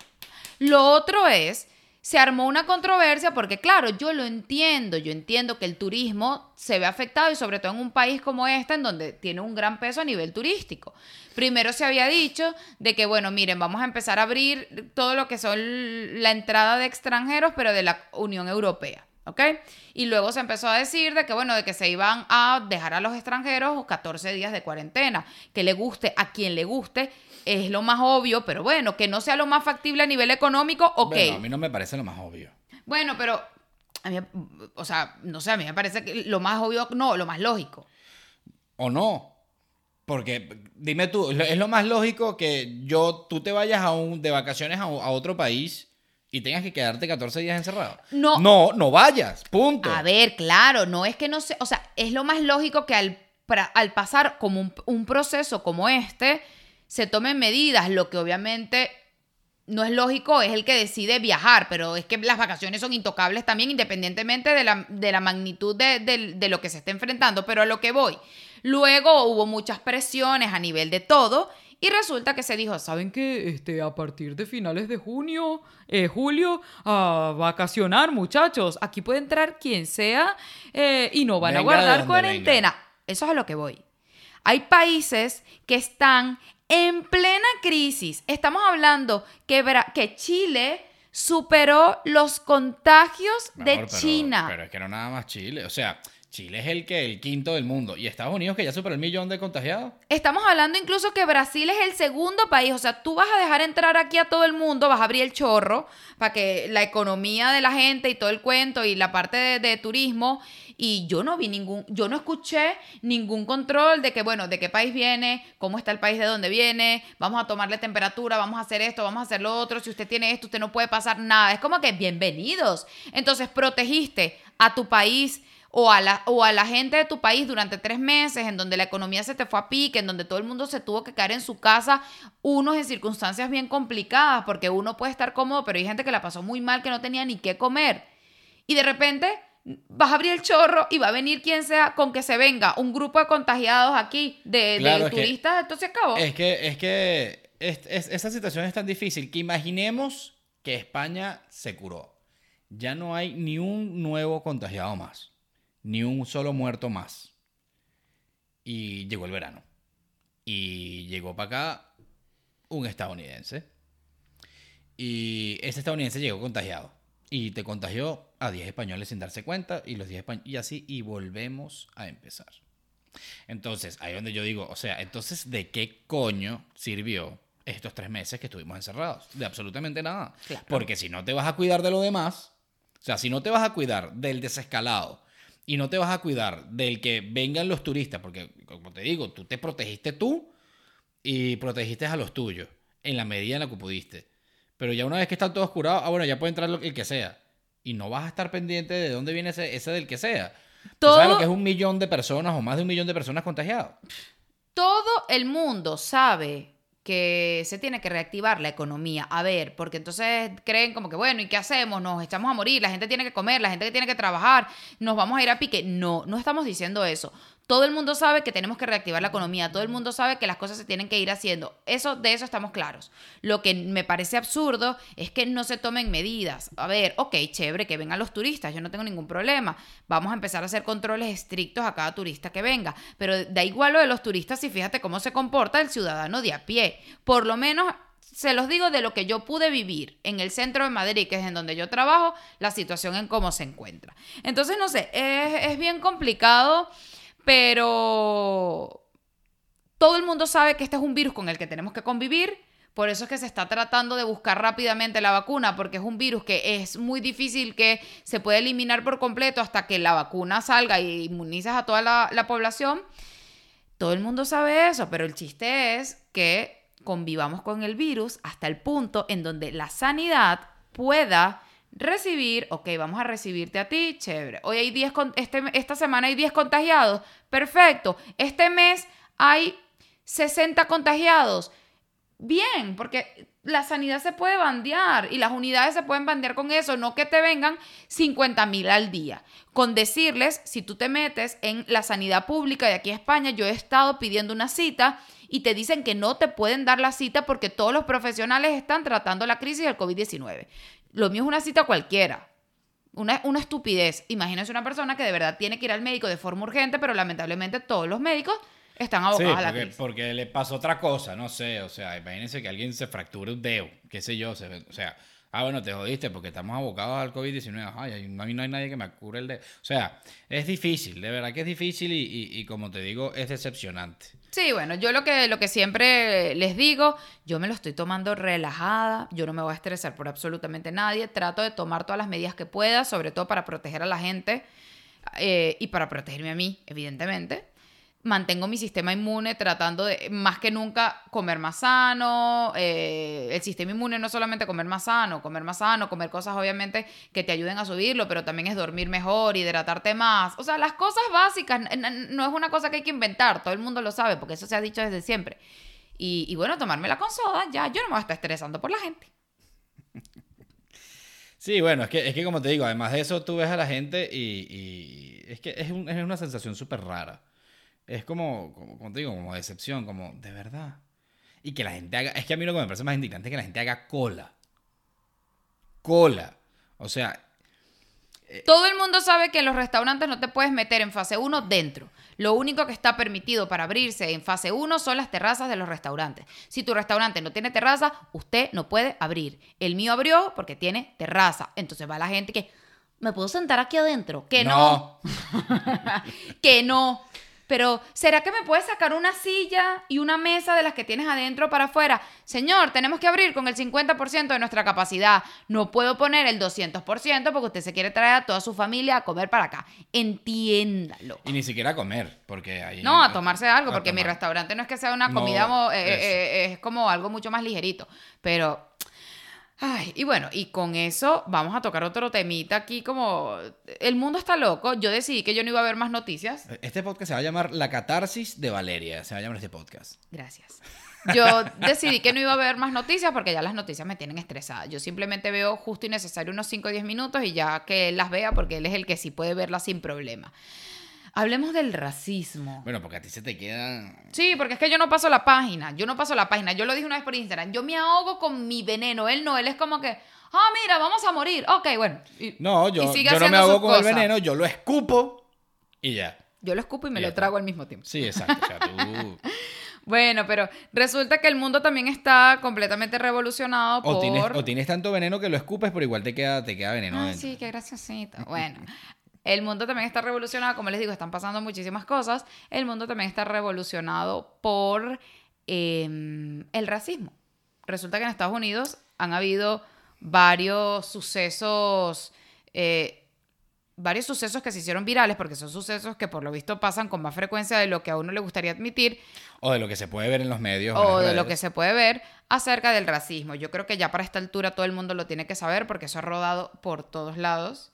lo otro es, se armó una controversia porque, claro, yo lo entiendo, yo entiendo que el turismo se ve afectado y sobre todo en un país como este, en donde tiene un gran peso a nivel turístico. Primero se había dicho de que, bueno, miren, vamos a empezar a abrir todo lo que son la entrada de extranjeros, pero de la Unión Europea. ¿Ok? Y luego se empezó a decir de que, bueno, de que se iban a dejar a los extranjeros 14 días de cuarentena, que le guste a quien le guste, es lo más obvio, pero bueno, que no sea lo más factible a nivel económico, ok. Bueno, a mí no me parece lo más obvio. Bueno, pero, a mí, o sea, no sé, a mí me parece que lo más obvio, no, lo más lógico. ¿O no? Porque, dime tú, es lo más lógico que yo, tú te vayas a un, de vacaciones a, a otro país y tengas que quedarte 14 días encerrado. No. No, no vayas, punto. A ver, claro, no es que no sé, o sea, es lo más lógico que al, al pasar como un, un proceso como este, se tomen medidas, lo que obviamente no es lógico es el que decide viajar, pero es que las vacaciones son intocables también independientemente de la, de la magnitud de, de- de lo que se esté enfrentando, pero a lo que voy. Luego hubo muchas presiones a nivel de todo y resulta que se dijo, ¿saben qué? Este, a partir de finales de junio, eh, julio, a vacacionar muchachos. Aquí puede entrar quien sea eh, y no van Venga a guardar cuarentena. Eso es a lo que voy. Hay países que están en plena crisis. Estamos hablando que, que Chile superó los contagios de pero- China. Pero es que no nada más Chile. O sea, Chile es el que el quinto del mundo. Y Estados Unidos, que ya superó el millón de contagiados. Estamos hablando incluso que Brasil es el segundo país. O sea, tú vas a dejar entrar aquí a todo el mundo, vas a abrir el chorro para que la economía de la gente y todo el cuento y la parte de, de turismo. Y yo no vi ningún, yo no escuché ningún control de que, bueno, de qué país viene, cómo está el país de dónde viene, vamos a tomarle temperatura, vamos a hacer esto, vamos a hacer lo otro. Si usted tiene esto, usted no puede pasar nada. Es como que bienvenidos. Entonces, protegiste a tu país o a, la, o a la gente de tu país durante tres meses, en donde la economía se te fue a pique, en donde todo el mundo se tuvo que quedar en su casa, unos en circunstancias bien complicadas, porque uno puede estar cómodo, pero hay gente que la pasó muy mal, que no tenía ni qué comer. Y de repente vas a abrir el chorro y va a venir quien sea con que se venga un grupo de contagiados aquí, de, Claro, de es que- turistas, esto se acabó. Es que, es que es- es- esta situación es tan difícil que imaginemos que España se curó. Ya no hay ni un nuevo contagiado más. Ni un solo muerto más. Y llegó el verano. Y llegó para acá un estadounidense. Y ese estadounidense llegó contagiado. Y te contagió a 10 españoles sin darse cuenta. Y los 10 españoles. Y así. Y volvemos a empezar. Entonces, ahí donde yo digo, o sea, entonces, ¿de qué coño sirvió estos tres meses que estuvimos encerrados? De absolutamente nada. Claro. Porque si no te vas a cuidar de lo demás, o sea, si no te vas a cuidar del desescalado y no te vas a cuidar del que vengan los turistas, porque, como te digo, tú te protegiste tú y protegiste a los tuyos en la medida en la que pudiste. Pero ya una vez que están todos curados, ah, bueno, ya puede entrar el que sea. Y no vas a estar pendiente de dónde viene ese, ese del que sea. ¿Tú sabes Todo- lo que es un millón de personas o más de un millón de personas contagiadas? todo el mundo sabe que se tiene que reactivar la economía. A ver, porque entonces creen como que, bueno, ¿y qué hacemos? Nos echamos a morir, la gente tiene que comer, la gente tiene que trabajar, nos vamos a ir a pique. No, no estamos diciendo eso. Todo el mundo sabe que tenemos que reactivar la economía, todo el mundo sabe que las cosas se tienen que ir haciendo. Eso, de eso estamos claros. Lo que me parece absurdo es que no se tomen medidas. A ver, ok, chévere, que vengan los turistas, yo no tengo ningún problema. Vamos a empezar a hacer controles estrictos a cada turista que venga. Pero da igual lo de los turistas y fíjate cómo se comporta el ciudadano de a pie. Por lo menos se los digo de lo que yo pude vivir en el centro de Madrid, que es en donde yo trabajo, la situación en cómo se encuentra. Entonces, no sé, es, es bien complicado, pero todo el mundo sabe que este es un virus con el que tenemos que convivir. Por eso es que se está tratando de buscar rápidamente la vacuna, porque es un virus que es muy difícil que se pueda eliminar por completo hasta que la vacuna salga y inmunices a toda la población. Todo el mundo sabe eso, pero el chiste es que convivamos con el virus hasta el punto en donde la sanidad pueda recibir, ok, vamos a recibirte a ti, chévere. Hoy hay 10, con- este, esta semana hay 10 contagiados, perfecto. Este mes hay 60 contagiados. Bien, porque la sanidad se puede bandear y las unidades se pueden bandear con eso, no que te vengan 50 mil al día. Con decirles, si tú te metes en la sanidad pública de aquí a España, yo he estado pidiendo una cita y te dicen que no te pueden dar la cita porque todos los profesionales están tratando la crisis del COVID-19. Lo mío es una cita cualquiera. Una, una estupidez. Imagínense una persona que de verdad tiene que ir al médico de forma urgente, pero lamentablemente todos los médicos están Sí, abocados a la porque, crisis. porque le pasó otra cosa, no sé, o sea, imagínense que alguien se fracture un dedo, qué sé yo, se- o sea, ah, bueno, te jodiste porque estamos abocados al COVID-19, ay, no hay, no hay nadie que me cure el dedo. O sea, es difícil, de verdad que es difícil y, y- y como te digo, es decepcionante. Sí, bueno, yo lo que, lo que siempre les digo, yo me lo estoy tomando relajada, yo no me voy a estresar por absolutamente nadie, trato de tomar todas las medidas que pueda, sobre todo para proteger a la gente eh, y para protegerme a mí, evidentemente. Mantengo mi sistema inmune tratando de, más que nunca, comer más sano. eh, el sistema inmune no solamente comer más sano, comer más sano, comer cosas obviamente que te ayuden a subirlo, pero también es dormir mejor, hidratarte más. O sea, las cosas básicas, no es una cosa que hay que inventar, todo el mundo lo sabe, porque eso se ha dicho desde siempre. Y, bueno, tomármela con soda, ya yo no me voy a estar estresando por la gente. Sí, bueno, es que, es que como te digo, además de eso, tú ves a la gente y, es que es, es una sensación súper rara. Es como, como, como te digo, como decepción, como, de verdad. Y que la gente haga, es que a mí lo que me parece más indignante es que la gente haga cola. Cola. O sea, Todo el mundo sabe que en los restaurantes no te puedes meter en fase 1 dentro. Lo único que está permitido para abrirse en fase 1 son las terrazas de los restaurantes. Si tu restaurante no tiene terraza, usted no puede abrir. El mío abrió porque tiene terraza. Entonces va la gente que, ¿me puedo sentar aquí adentro? Que no. que no. Pero, ¿será que me puedes sacar una silla y una mesa de las que tienes adentro para afuera? Señor, tenemos que abrir con el 50% de nuestra capacidad. No puedo poner el 200% porque usted se quiere traer a toda su familia a comer para acá. Entiéndalo. Y ni siquiera a comer, porque ahí... No, a tomarse algo, porque mi restaurante no es que sea una comida, eh, eh, eh, es como algo mucho más ligerito. Pero, ay, y bueno, y con eso vamos a tocar otro temita aquí como, el mundo está loco, yo decidí que yo no iba a ver más noticias. Este podcast se va a llamar La Catarsis de Valeria, se va a llamar este podcast. Gracias. Yo decidí que no iba a ver más noticias porque ya las noticias me tienen estresada. Yo simplemente veo justo y necesario unos 5 o 10 minutos y ya que él las vea porque él es el que sí puede verlas sin problema. Hablemos del racismo. Bueno, porque a ti se te queda... Sí, porque es que yo no paso la página. Yo no paso la página. Yo lo dije una vez por Instagram. Yo me ahogo con mi veneno. Él no. Él es como que, ah, mira, vamos a morir. Ok, bueno. Y- No, y yo, sigue yo no me sus con el veneno, yo lo escupo y ya. Yo lo escupo y me lo está. trago al mismo tiempo. Sí, exacto. O sea, tú... Bueno, pero resulta que el mundo también está completamente revolucionado O por... tienes, o tienes tanto veneno que lo escupes, pero igual te queda, te queda veneno Ah, dentro. sí, qué graciosito. Bueno, el mundo también está revolucionado, como les digo, están pasando muchísimas cosas. El mundo también está revolucionado por eh, el racismo. Resulta que en Estados Unidos han habido varios sucesos, eh, varios sucesos que se hicieron virales, porque son sucesos que por lo visto pasan con más frecuencia de lo que a uno le gustaría admitir, O de lo que se puede ver en los medios. o de lo que se puede ver acerca del racismo. Yo creo que ya para esta altura todo el mundo lo tiene que saber porque eso ha rodado por todos lados.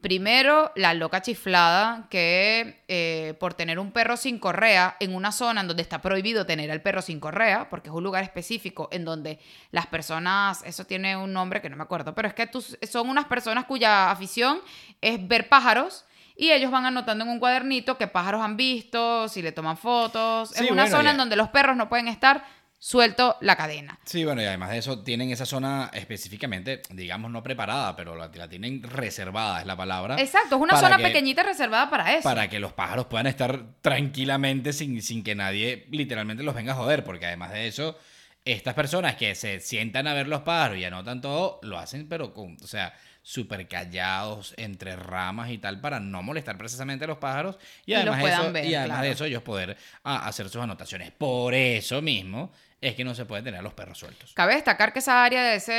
Primero, la loca chiflada que eh, por tener un perro sin correa en una zona en donde está prohibido tener al perro sin correa, porque es un lugar específico en donde las personas, eso tiene un nombre que no me acuerdo, pero es que tú- son unas personas cuya afición es ver pájaros y ellos van anotando en un cuadernito qué pájaros han visto, si le toman fotos. Sí, es una bueno, zona ya. en donde los perros no pueden estar suelto la cadena. Sí, bueno, y además de eso, tienen esa zona específicamente, digamos, no preparada, pero la, la tienen reservada, es la palabra. Exacto, es una zona que- pequeñita reservada para eso. Para que los pájaros puedan estar tranquilamente sin, sin que nadie literalmente los venga a joder, porque además de eso, estas personas que se sientan a ver los pájaros y anotan todo, lo hacen pero con, o sea, súper callados, entre ramas y tal, para no molestar precisamente a los pájaros y Y además, eso, ver, y además claro. de eso ellos poder ah, hacer sus anotaciones. Por eso mismo es que no se puede tener a los perros sueltos. Cabe destacar que esa área de ese,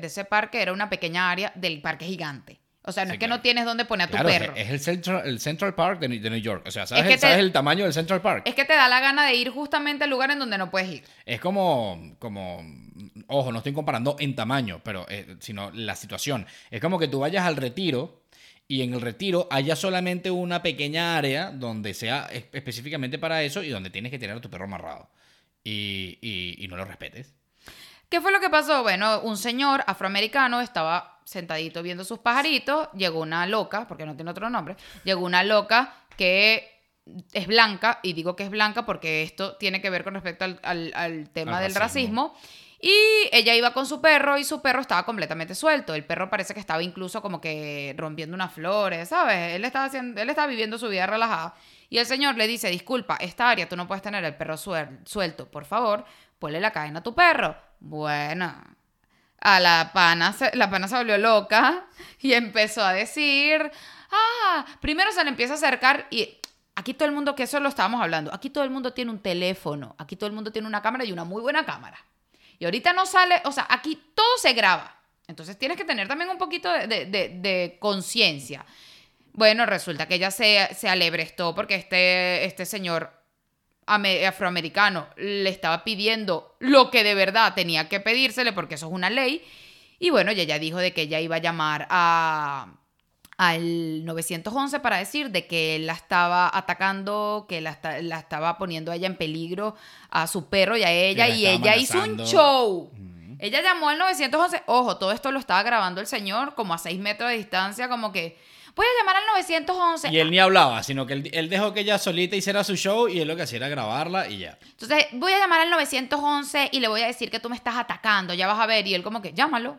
de ese parque era una pequeña área del parque gigante. O sea, no Sí, es que claro. no tienes dónde poner a tu Claro, es, perro. es el Central, el Central Park de, New- York. O sea, ¿sabes, que el, sabes te- el tamaño del Central Park? Es que te da la gana de ir justamente al lugar en donde no puedes ir. Es como, como, ojo, no estoy comparando en tamaño, pero, eh, sino la situación. Es como que tú vayas al retiro y en el retiro haya solamente una pequeña área donde sea es- específicamente para eso y donde tienes que tener a tu perro amarrado. Y, y- y no lo respetes. ¿Qué fue lo que pasó? Bueno, un señor afroamericano estaba sentadito viendo sus pajaritos, llegó una loca, porque no tiene otro nombre, llegó una loca que es blanca, y digo que es blanca porque esto tiene que ver con respecto al, al- al tema Al del racismo, Y ella iba con su perro y su perro estaba completamente suelto. El perro parece que estaba incluso como que rompiendo unas flores, ¿sabes? Él estaba, haciendo, él estaba viviendo su vida relajada. Y el señor le dice, disculpa, esta área tú no puedes tener el perro suel- suelto. Por favor, ponle la cadena a tu perro. Bueno, a la pana, se, la se volvió loca y empezó a decir, ah, primero se le empieza a acercar y aquí todo el mundo, que eso lo estábamos hablando, aquí todo el mundo tiene un teléfono, aquí todo el mundo tiene una cámara y una muy buena cámara. Y ahorita no sale, o sea, aquí todo se graba. Entonces tienes que tener también un poquito de- de conciencia. Bueno, resulta que ella se, se alebrestó porque este, este señor ame- afroamericano le estaba pidiendo lo que de verdad tenía que pedírsele porque eso es una ley. Y bueno, ella ya dijo de que ella iba a llamar a al 911 para decir de que él la estaba atacando, que la, la estaba poniendo a ella en peligro, a su perro y a ella, la y ella hizo un show. Ella llamó al 911, ojo, todo esto lo estaba grabando el señor como a 6 metros de distancia, como que voy a llamar al 911. Y él ni hablaba, sino que él, él dejó que ella solita hiciera su show y él lo que hacía era grabarla y ya. Entonces, voy a llamar al 911 y le voy a decir que tú me estás atacando, ya vas a ver. Y él como que, llámalo.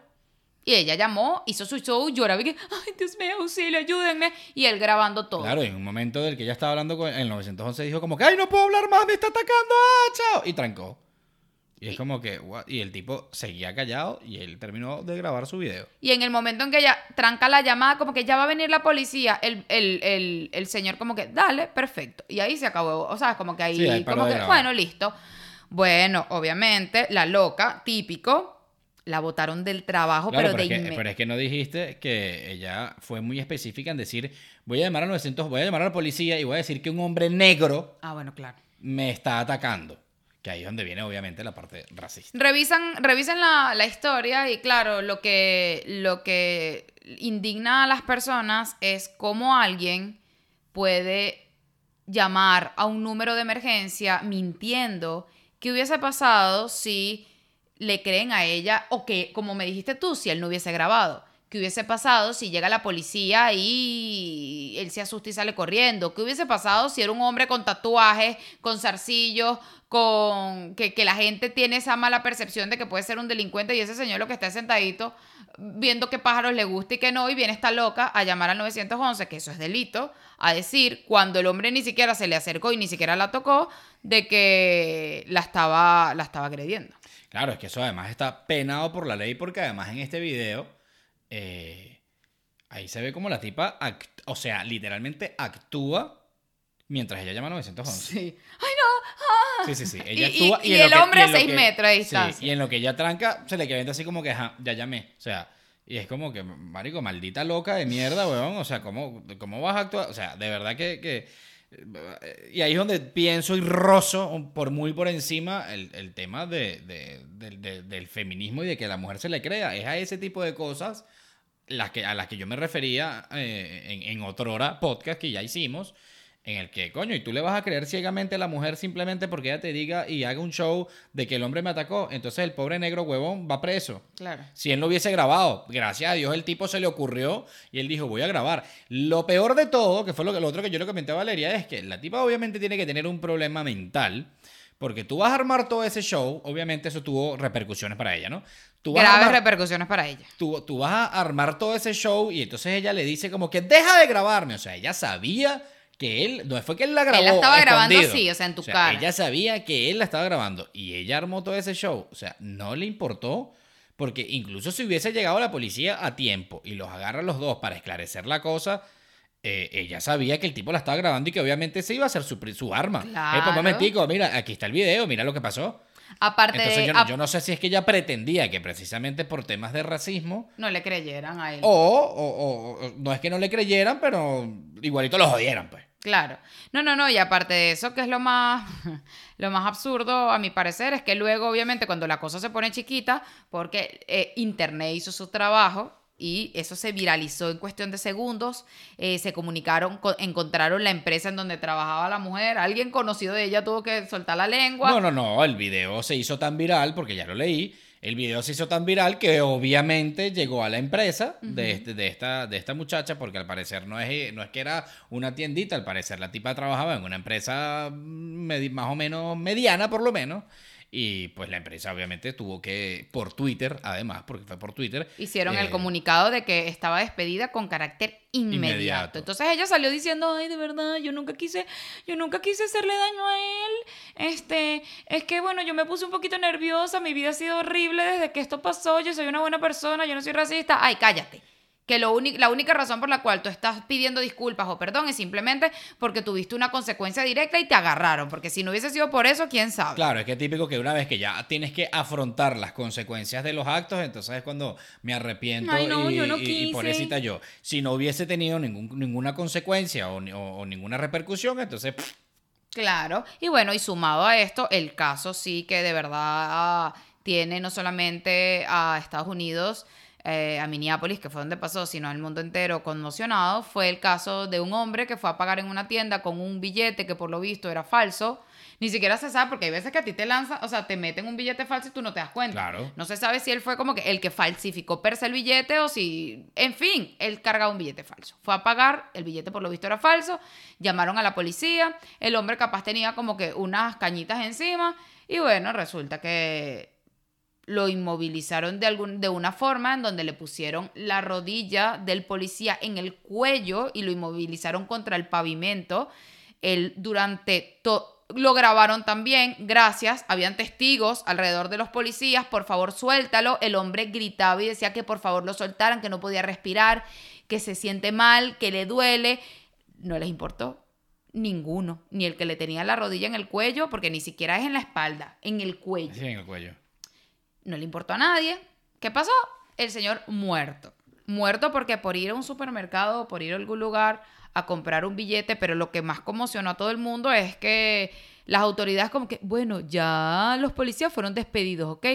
Y ella llamó, hizo su show, lloraba y que, ay, Dios mío, auxilio, ayúdenme. Y él grabando todo. Claro, en un momento del que ella estaba hablando con el 911 dijo como que, ay, no puedo hablar más, me está atacando, ah, chao. Y trancó. Y es como que, what? y el tipo seguía callado y él terminó de grabar su video. Y en el momento en que ella tranca la llamada, como que ya va a venir la policía, el, el, el, el señor como que, dale, perfecto. Y ahí se acabó, o sea, como que ahí, Sí, ahí paró como que, bueno, listo. Bueno, obviamente, la loca, típico, la botaron del trabajo, Claro, pero, pero, de es que, pero es que no dijiste que ella fue muy específica en decir, voy a llamar a 900, voy a llamar a la policía y voy a decir que un hombre negro Ah, bueno, claro. me está atacando. Ahí es donde viene obviamente la parte racista. Revisan, la, la historia y claro, lo que, lo que indigna a las personas es cómo alguien puede llamar a un número de emergencia mintiendo qué hubiese pasado si le creen a ella o que, como me dijiste tú, si él no hubiese grabado. ¿Qué hubiese pasado si llega la policía y él se asusta y sale corriendo? ¿Qué hubiese pasado si era un hombre con tatuajes, con zarcillos, con que, que la gente tiene esa mala percepción de que puede ser un delincuente y ese señor lo que está sentadito viendo qué pájaros le gusta y qué no y viene esta loca a llamar al 911, que eso es delito, a decir cuando el hombre ni siquiera se le acercó y ni siquiera la tocó, de que la estaba, la estaba agrediendo. Claro, es que eso además está penado por la ley porque además en este video eh, ahí se ve como la tipa, act- o sea, literalmente actúa mientras ella llama a 911. Sí. ¡Ay, no! Sí, sí, sí. Y- Ella y- actúa y el que- hombre a en lo seis que- metros de sí, distancia. y en lo que ella tranca, se le queda así como que, ajá, ya llamé. O sea, y es como que, marico, maldita loca de mierda, weón. O sea, ¿cómo, cómo vas a actuar? O sea, de verdad que... que eh, y ahí es donde pienso y rozo por muy por encima el, el tema de, de- de- del feminismo y de que la mujer se le crea. Es a ese tipo de cosas las que, a las que yo me refería eh, en, en otrora podcast que ya hicimos, en el que, coño, y tú le vas a creer ciegamente a la mujer simplemente porque ella te diga y haga un show de que el hombre me atacó, entonces el pobre negro huevón va preso. Claro. Si él no hubiese grabado, gracias a Dios el tipo se le ocurrió y él dijo, voy a grabar. Lo peor de todo, que fue lo, que, lo otro que yo le comenté a Valeria, es que la tipa obviamente tiene que tener un problema mental. Porque tú vas a armar todo ese show, obviamente eso tuvo repercusiones para ella, ¿no? Tú vas a armar- repercusiones para ella. tú, tú vas a armar todo ese show y entonces ella le dice como que deja de grabarme. O sea, ella sabía que él, no fue que él la grabó. Él la estaba grabando así, o sea, en tu O sea, cara. Ella sabía que él la estaba grabando y ella armó todo ese show. O sea, no le importó porque incluso si hubiese llegado la policía a tiempo y los agarra los dos para esclarecer la cosa, eh, ella sabía que el tipo la estaba grabando y que obviamente se iba a hacer su, pri- su arma. Claro. Eh, pues, un momentico, mira, aquí está el video, mira lo que pasó. Aparte, Entonces yo no, yo no sé si es que ella pretendía que precisamente por temas de racismo no le creyeran a él. o, o- o- o- no es que no le creyeran, pero igualito lo jodieran, pues. Claro. No, no, no, y aparte de eso, que es lo más, lo más absurdo, a mi parecer, es que luego, obviamente, cuando la cosa se pone chiquita, porque eh, Internet hizo su trabajo y eso se viralizó en cuestión de segundos, eh, se comunicaron, co- encontraron la empresa en donde trabajaba la mujer, alguien conocido de ella tuvo que soltar la lengua. No, no, no, el video se hizo tan viral, porque ya lo leí, el video se hizo tan viral que obviamente llegó a la empresa de, este, de, esta, de esta muchacha, porque al parecer no es, no es que era una tiendita, al parecer la tipa trabajaba en una empresa medi- más o menos mediana, por lo menos. Y pues la empresa obviamente tuvo que, por Twitter, además, porque fue por Twitter. Hicieron eh, el comunicado de que estaba despedida con carácter inmediato. Inmediato. Entonces ella salió diciendo, ay, de verdad, yo nunca quise, yo nunca quise hacerle daño a él. Este, es que bueno, yo me puse un poquito nerviosa, mi vida ha sido horrible desde que esto pasó, yo soy una buena persona, yo no soy racista. Ay, cállate. Que lo la única razón por la cual tú estás pidiendo disculpas o perdón es simplemente porque tuviste una consecuencia directa y te agarraron. Porque si no hubiese sido por eso, quién sabe. Claro, es que es típico que una vez que ya tienes que afrontar las consecuencias de los actos, entonces es cuando me arrepiento Ay, no, y, yo no y- y quise. pobrecita yo. Si no hubiese tenido ningún- ninguna consecuencia o, ni- o- o ninguna repercusión, entonces pff, Claro, y bueno, y sumado a esto, el caso sí que de verdad ah, tiene no solamente a Estados Unidos, eh, a Minneapolis, que fue donde pasó, sino al mundo entero conmocionado, fue el caso de un hombre que fue a pagar en una tienda con un billete que por lo visto era falso. Ni siquiera se sabe, porque hay veces que a ti te lanzan, o sea, te meten un billete falso y tú no te das cuenta. Claro. No se sabe si él fue como que el que falsificó per se el billete o si, en fin, él cargaba un billete falso. Fue a pagar, el billete por lo visto era falso, llamaron a la policía, el hombre capaz tenía como que unas cañitas encima y bueno, resulta que lo inmovilizaron de, algún, de una forma en donde le pusieron la rodilla del policía en el cuello y lo inmovilizaron contra el pavimento. Él durante todo... Lo grabaron también, gracias. Habían testigos alrededor de los policías. Por favor, suéltalo. El hombre gritaba y decía que por favor lo soltaran, que no podía respirar, que se siente mal, que le duele. No les importó ninguno. Ni el que le tenía la rodilla en el cuello, porque ni siquiera es en la espalda, en el cuello sí, en el cuello. No le importó a nadie. ¿Qué pasó? El señor muerto. Muerto porque por ir a un supermercado, por ir a algún lugar a comprar un billete, pero lo que más conmocionó a todo el mundo es que las autoridades como que, bueno, ya los policías fueron despedidos, ¿ok?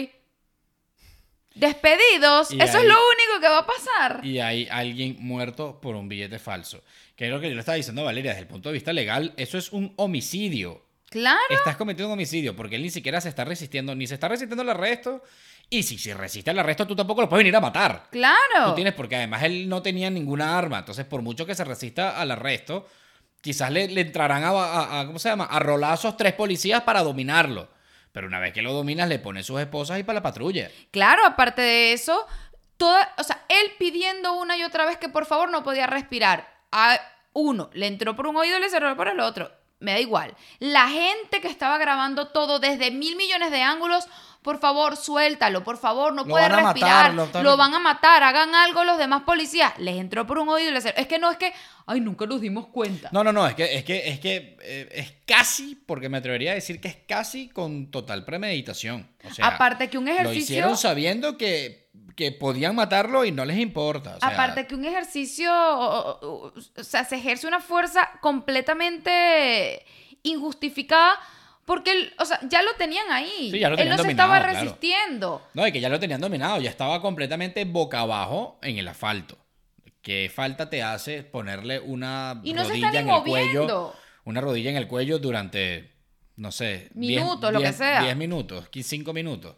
Despedidos, Y eso es lo único que va a pasar. Y hay alguien muerto por un billete falso. Que es lo que yo le estaba diciendo a Valeria, desde el punto de vista legal, eso es un homicidio. Claro, Estás cometiendo un homicidio porque él ni siquiera se está resistiendo, ni se está resistiendo al arresto. Y si se resiste al arresto, tú tampoco lo puedes venir a matar. claro. Tú tienes, porque además él no tenía ninguna arma. Entonces, por mucho que se resista al arresto, quizás le, le entrarán a, a- a- ¿cómo se llama? A rolazos tres policías para dominarlo. Pero una vez que lo dominas, le pones sus esposas y para la patrulla. Claro, aparte de eso, toda, o sea, él pidiendo una y otra vez que por favor no podía respirar. A uno, le entró por un oído y le cerró por el otro. Me da igual. La gente que estaba grabando todo desde mil millones de ángulos, por favor, suéltalo, por favor, no Lo puede respirar. matar, lo, lo- van a matar, hagan algo los demás policías. Les entró por un oído y le cerró. Es que no es que, ay, nunca nos dimos cuenta. No, no, no, es que es, que, es, que, eh, es casi, porque me atrevería a decir que es casi con total premeditación. O sea, Aparte que un Lo ejercicio... hicieron sabiendo que, que podían matarlo y no les importa. o sea, Aparte que un ejercicio, o, o- o sea, se ejerce una fuerza completamente injustificada porque, él, o sea, ya lo tenían ahí. Sí, ya lo él no tenían se estaba claro. resistiendo. No, y que ya lo tenían dominado, ya estaba completamente boca abajo en el asfalto. ¿Qué falta te hace ponerle una Y no se rodilla está en el cuello? Una rodilla en el cuello durante, no sé, Minutos, lo que sea. 10 minutos, 5 minutos.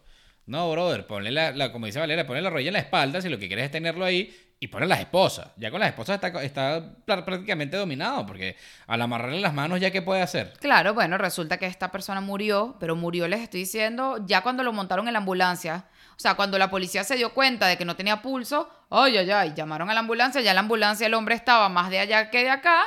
No, brother, ponle la, la- como dice Valeria, ponle la rodilla en la espalda si lo que quieres es tenerlo ahí y ponle las esposas. Ya con las esposas está, está pr- prácticamente dominado porque al amarrarle las manos ya qué puede hacer. Claro, bueno, resulta que esta persona murió, pero murió, les estoy diciendo, ya cuando lo montaron en la ambulancia. O sea, cuando la policía se dio cuenta de que no tenía pulso, ay, ay, ay, llamaron a la ambulancia, ya la ambulancia el hombre estaba más de allá que de acá.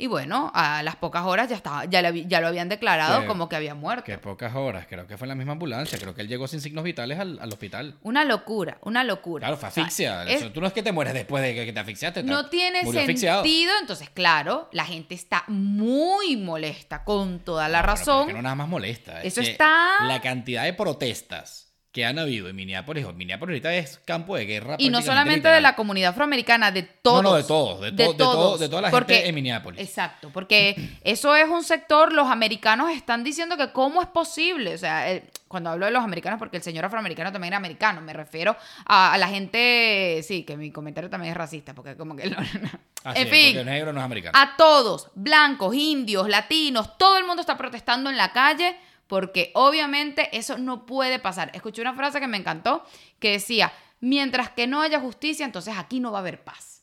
Y bueno, a las pocas horas ya estaba, ya, le ya lo habían declarado como que había muerto. Que pocas horas, creo que fue en la misma ambulancia, creo que él llegó sin signos vitales al, al hospital. Una locura, una locura. Claro, fue O sea, asfixia. es- tú no es que te mueres después de que, te asfixiaste. te- no tiene murió asfixiado. sentido, entonces claro, la gente está muy molesta con toda la No, pero razón. que no nada más molesta. es Eso está- La cantidad de protestas que han habido en Minneapolis. o Minneapolis ahorita es campo de guerra. Y no solamente de la comunidad afroamericana, de todos. No, no, de todos, de to- de to- todos. de toda la Porque- gente en Minneapolis. Exacto, porque eso es un sector, los americanos están diciendo que cómo es posible, o sea, el- cuando hablo de los americanos, porque el señor afroamericano también era americano, me refiero a, a la gente, sí, que mi comentario también es racista, porque como que... no- Así en es, fin, el negro no es americano. a todos, blancos, indios, latinos, todo el mundo está protestando en la calle porque obviamente eso no puede pasar. Escuché una frase que me encantó que decía, mientras que no haya justicia, entonces aquí no va a haber paz.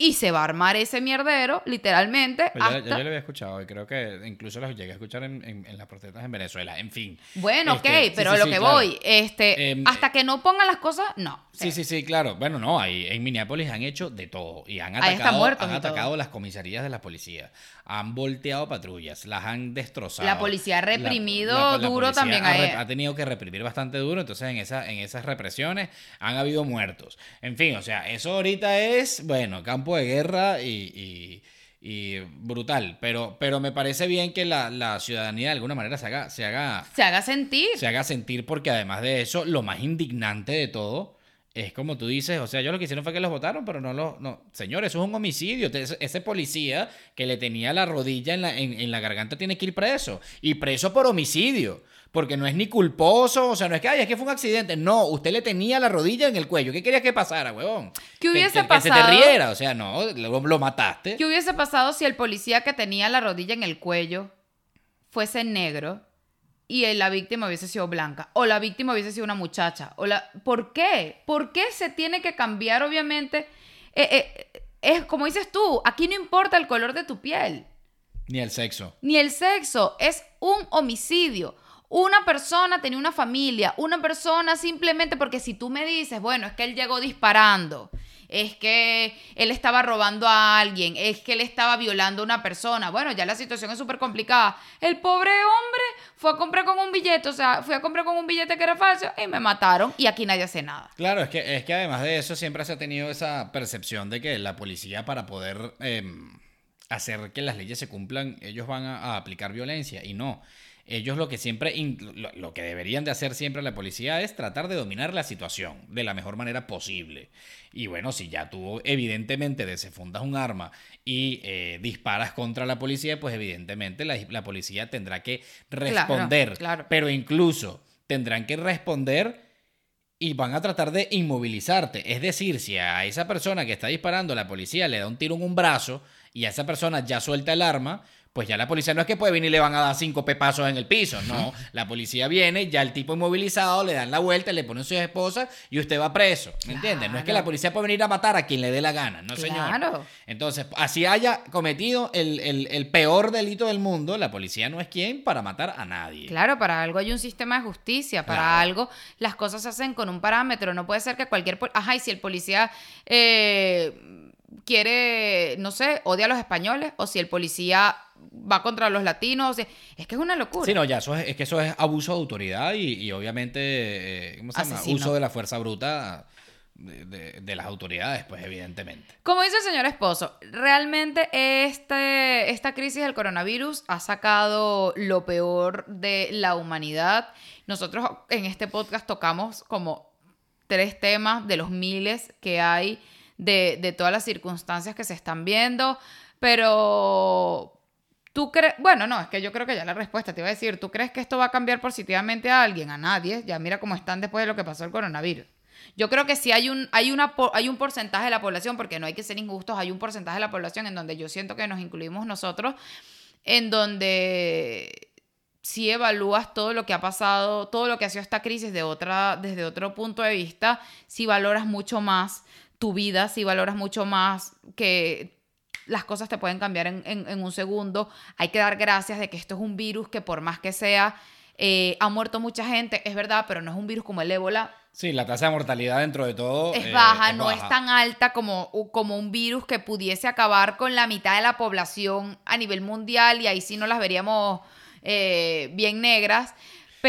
Y se va a armar ese mierdero, literalmente. Pues ya, ya hasta- yo lo había escuchado y creo que incluso los llegué a escuchar en, en- en las protestas en Venezuela. En fin. Bueno, Este, ok, sí, pero sí, a lo sí, que claro. voy, este, Em, hasta que no pongan las cosas, no. Sí, sí, sí, claro. Bueno, no, ahí en Minneapolis han hecho de todo y han atacado, han todo. atacado las comisarías de la policía, han volteado patrullas, las han destrozado. La policía ha La- reprimido duro policía también ha, ha tenido que reprimir bastante duro, entonces en, esa, en esas represiones han habido muertos. En fin, o sea, eso ahorita es, bueno, campo de guerra y, y- y brutal, pero, pero me parece bien que la, la ciudadanía de alguna manera se haga, se haga Se haga sentir. se haga sentir porque además de eso, lo más indignante de todo es como tú dices, o sea, yo lo que hicieron fue que los votaron, pero no lo, no, señor, eso es un homicidio, ese policía que le tenía la rodilla en la, en, en la garganta tiene que ir preso, y preso por homicidio, porque no es ni culposo, o sea, no es que, ay, es que fue un accidente, no, usted le tenía la rodilla en el cuello, ¿qué querías que pasara, huevón? ¿Qué hubiese que, que se te pasado? riera, o sea, no, lo, lo mataste. ¿Qué hubiese pasado si el policía que tenía la rodilla en el cuello fuese negro y la víctima hubiese sido blanca? O la víctima hubiese sido una muchacha. O la... ¿Por qué? ¿Por qué se tiene que cambiar, obviamente? Eh, eh, es como dices tú, aquí no importa el color de tu piel, Ni el sexo. ni el sexo, es un homicidio. Una persona tenía una familia, una persona simplemente porque si tú me dices, bueno, es que él llegó disparando, es que él estaba robando a alguien, es que él estaba violando a una persona, bueno, ya la situación es súper complicada. El pobre hombre fue a comprar con un billete, o sea, fui a comprar con un billete que era falso y me mataron y aquí nadie hace nada. Claro, es que, es que además de eso siempre se ha tenido esa percepción de que la policía para poder em, hacer que las leyes se cumplan, ellos van a, a aplicar violencia y no. Ellos lo que siempre, lo que deberían de hacer siempre la policía es tratar de dominar la situación de la mejor manera posible. Y bueno, si ya tú evidentemente desenfundas un arma y eh, disparas contra la policía, pues evidentemente la, la policía tendrá que responder. claro. Pero incluso tendrán que responder y van a tratar de inmovilizarte. Es decir, si a esa persona que está disparando la policía le da un tiro en un brazo y a esa persona ya suelta el arma, pues ya la policía no es que puede venir y le van a dar cinco pepazos en el piso, no. La policía viene, ya el tipo inmovilizado, le dan la vuelta, le ponen sus esposas y usted va preso. ¿Me entiendes? No es que la policía puede venir a matar a quien le dé la gana, no señor. Claro. Entonces, así haya cometido el, el- el peor delito del mundo, la policía no es quien para matar a nadie. Claro, para algo hay un sistema de justicia, para Claro. algo las cosas se hacen con un parámetro, no puede ser que cualquier... Ajá, y si el policía eh, quiere, no sé, odia a los españoles, o si el policía va contra los latinos, o sea, es que es una locura. Sí, no, ya, eso es, es que eso es abuso de autoridad y, y obviamente, eh, ¿cómo se llama? Uso de la fuerza bruta de, de- de las autoridades, pues evidentemente. Como dice el señor esposo, realmente este, esta crisis del coronavirus ha sacado lo peor de la humanidad. Nosotros en este podcast tocamos como tres temas de los miles que hay de, de todas las circunstancias que se están viendo, pero... ¿Tú crees? Bueno, no, es que yo creo que ya la respuesta te iba a decir, ¿tú crees que esto va a cambiar positivamente a alguien? A nadie. Ya mira cómo están después de lo que pasó el coronavirus. Yo creo que sí hay un, hay, una, hay un porcentaje de la población, porque no hay que ser injustos, hay un porcentaje de la población en donde yo siento que nos incluimos nosotros, en donde si evalúas todo lo que ha pasado, todo lo que ha sido esta crisis de otra, desde otro punto de vista, si valoras mucho más tu vida, si valoras mucho más que las cosas te pueden cambiar en, en- en un segundo. Hay que dar gracias de que esto es un virus que por más que sea, eh, ha muerto mucha gente, es verdad, pero no es un virus como el ébola, Sí, la tasa de mortalidad dentro de todo es eh, baja, no es tan alta como, como un virus que pudiese acabar con la mitad de la población a nivel mundial y ahí sí no las veríamos eh, bien negras.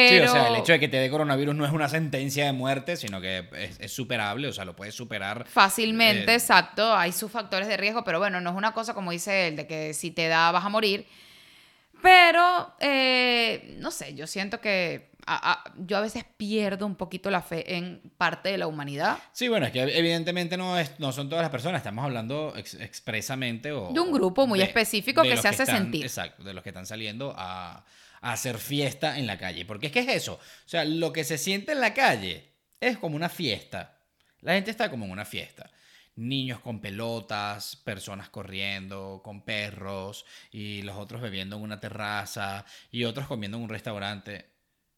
Pero Sí, o sea, el hecho de que te dé coronavirus no es una sentencia de muerte, sino que es, es superable, o sea, lo puedes superar. fácilmente, Eh, exacto, hay sus factores de riesgo, pero bueno, no es una cosa como dice él, de que si te da vas a morir. Pero, eh, no sé, yo siento que a- a- yo a veces pierdo un poquito la fe en parte de la humanidad. Sí, bueno, es que evidentemente no, es, no son todas las personas, estamos hablando ex- expresamente o... De un grupo muy específico que se hace están- sentir. Exacto, de los que están saliendo a, hacer fiesta en la calle. Porque es que es eso, o sea, lo que se siente en la calle es como una fiesta. La gente está como en una fiesta. Niños con pelotas, personas corriendo, con perros, y los otros bebiendo en una terraza, y otros comiendo en un restaurante.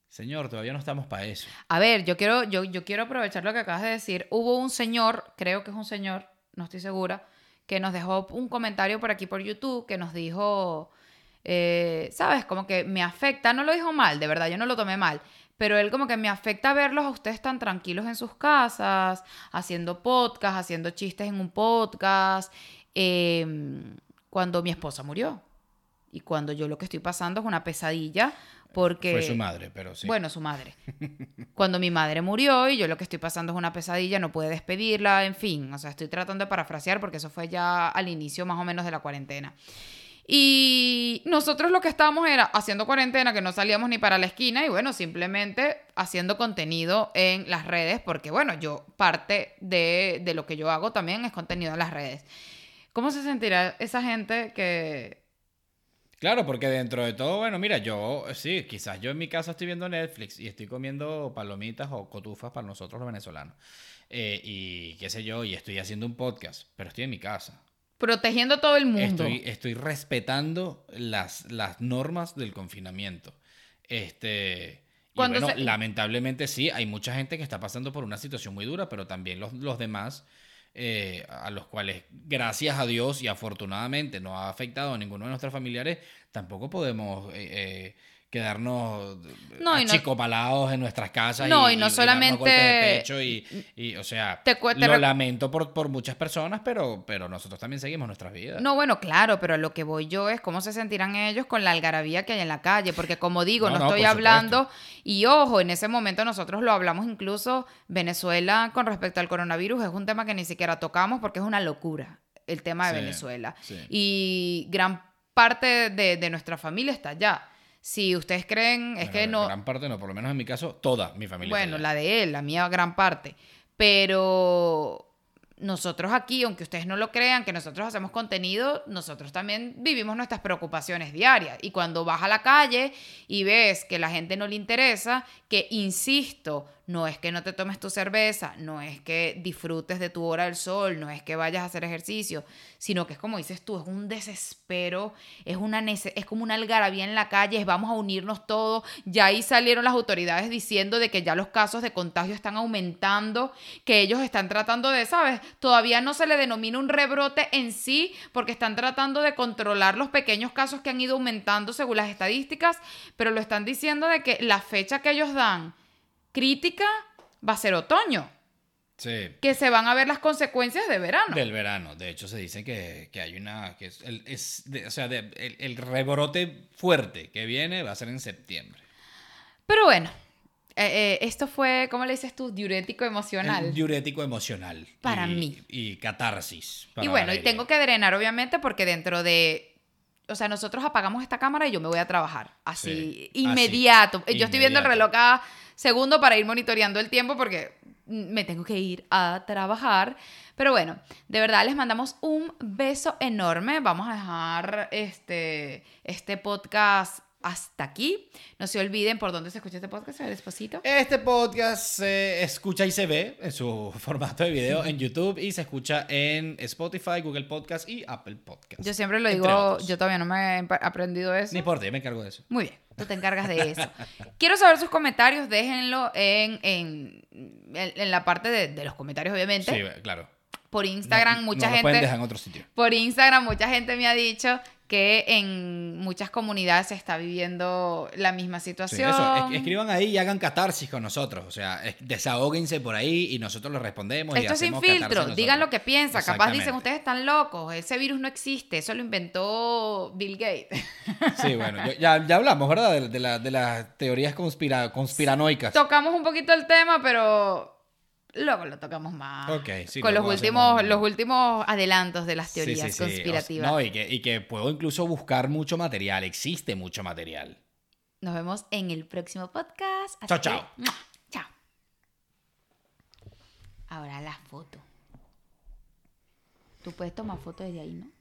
Señor, todavía no estamos para eso. A ver, yo quiero, yo, yo quiero aprovechar lo que acabas de decir. Hubo un señor, creo que es un señor, no estoy segura, que nos dejó un comentario por aquí por YouTube que nos dijo, eh, ¿sabes? Como que me afecta, no lo dijo mal, de verdad, yo no lo tomé mal, pero él como que me afecta verlos a ustedes tan tranquilos en sus casas, haciendo podcast, haciendo chistes en un podcast, em, cuando mi esposa murió. Y cuando yo lo que estoy pasando es una pesadilla porque... Fue su madre, pero sí. Bueno, su madre. Cuando mi madre murió y yo lo que estoy pasando es una pesadilla, no pude despedirla, en fin, o sea, estoy tratando de parafrasear porque eso fue ya al inicio más o menos de la cuarentena. Y nosotros lo que estábamos era haciendo cuarentena, que no salíamos ni para la esquina, y bueno, simplemente haciendo contenido en las redes, porque bueno, yo parte de, de lo que yo hago también es contenido en las redes. ¿Cómo se sentirá esa gente que Claro, porque dentro de todo, bueno, mira, yo sí, quizás yo en mi casa estoy viendo Netflix y estoy comiendo palomitas o cotufas para nosotros los venezolanos. Eh, y qué sé yo, y estoy haciendo un podcast, pero estoy en mi casa. Protegiendo a todo el mundo. Estoy, estoy respetando las, las normas del confinamiento. Este. Y bueno, lamentablemente sí, hay mucha gente que está pasando por una situación muy dura, pero también los, los demás eh, a los cuales, gracias a Dios y afortunadamente no ha afectado a ninguno de nuestros familiares, tampoco podemos eh, eh, quedarnos no, achicopalados en nuestras casas no, y, no solamente y, o sea lo lamento por, por, muchas personas pero pero nosotros también seguimos nuestras vidas. No bueno claro pero lo que voy yo es cómo se sentirán ellos con la algarabía que hay en la calle porque como digo no, estoy hablando y ojo en ese momento nosotros lo hablamos incluso Venezuela con respecto al coronavirus es un tema que ni siquiera tocamos porque es una locura el tema de Venezuela. y gran parte de, de nuestra familia está allá si ustedes creen, es que no... Gran parte no, por lo menos en mi caso, toda mi familia. Bueno, la de él, la mía gran parte. Pero nosotros aquí, aunque ustedes no lo crean, que nosotros hacemos contenido, nosotros también vivimos nuestras preocupaciones diarias. Y cuando vas a la calle y ves que la gente no le interesa, que insisto, no es que no te tomes tu cerveza, no es que disfrutes de tu hora del sol, no es que vayas a hacer ejercicio, sino que es como dices tú, es un desespero, es, una es como una algarabía en la calle, es vamos a unirnos todos. Ya ahí salieron las autoridades diciendo de que ya los casos de contagio están aumentando, que ellos están tratando de, ¿sabes? Todavía no se le denomina un rebrote en sí, porque están tratando de controlar los pequeños casos que han ido aumentando según las estadísticas, pero lo están diciendo de que la fecha que ellos dan crítica va a ser otoño. Sí. Que se van a ver las consecuencias de verano. Del verano. De hecho, se dice que, hay una. Que es, el, o sea, el, rebrote fuerte que viene va a ser en septiembre. Pero bueno, eh, eh, esto fue, ¿cómo le dices tú? Diurético emocional. diurético emocional. Para mí. Y catarsis. y bueno, y tengo que drenar, obviamente, porque dentro de o sea, nosotros apagamos esta cámara y yo me voy a trabajar. Así, inmediato. Yo estoy viendo el reloj cada segundo para ir monitoreando el tiempo porque me tengo que ir a trabajar. Pero bueno, de verdad les mandamos un beso enorme. Vamos a dejar este, este podcast hasta aquí. No se olviden por dónde se escucha este podcast, ver, despacito. Este podcast se escucha y se ve en su formato de video en YouTube y se escucha en Spotify, Google Podcast y Apple Podcast. Yo siempre lo digo, yo todavía no me he aprendido eso. Ni por ti, me encargo de eso. Muy bien, tú te encargas de eso. Quiero saber sus comentarios, déjenlo en, en, en la parte de, de los comentarios, obviamente. Sí, claro por Instagram mucha gente pueden dejar en otro sitio. por Instagram mucha gente me ha dicho que en muchas comunidades se está viviendo la misma situación. eso. escriban ahí y hagan catarsis con nosotros. O sea, desahóguense por ahí y nosotros les respondemos. Esto es sin filtro. Digan lo que piensan. Capaz dicen, ustedes están locos. Ese virus no existe. Eso lo inventó Bill Gates. Sí, bueno. ya, ya, hablamos, ¿verdad? De, la, de las teorías conspira, conspiranoicas. Tocamos un poquito el tema, pero Luego lo tocamos más. con los últimos, los últimos adelantos de las teorías conspirativas. no, y que, y que puedo incluso buscar mucho material. Existe mucho material. Nos vemos en el próximo podcast. chao, chao. Chao. Ahora la foto. Tú puedes tomar fotos desde ahí, ¿no?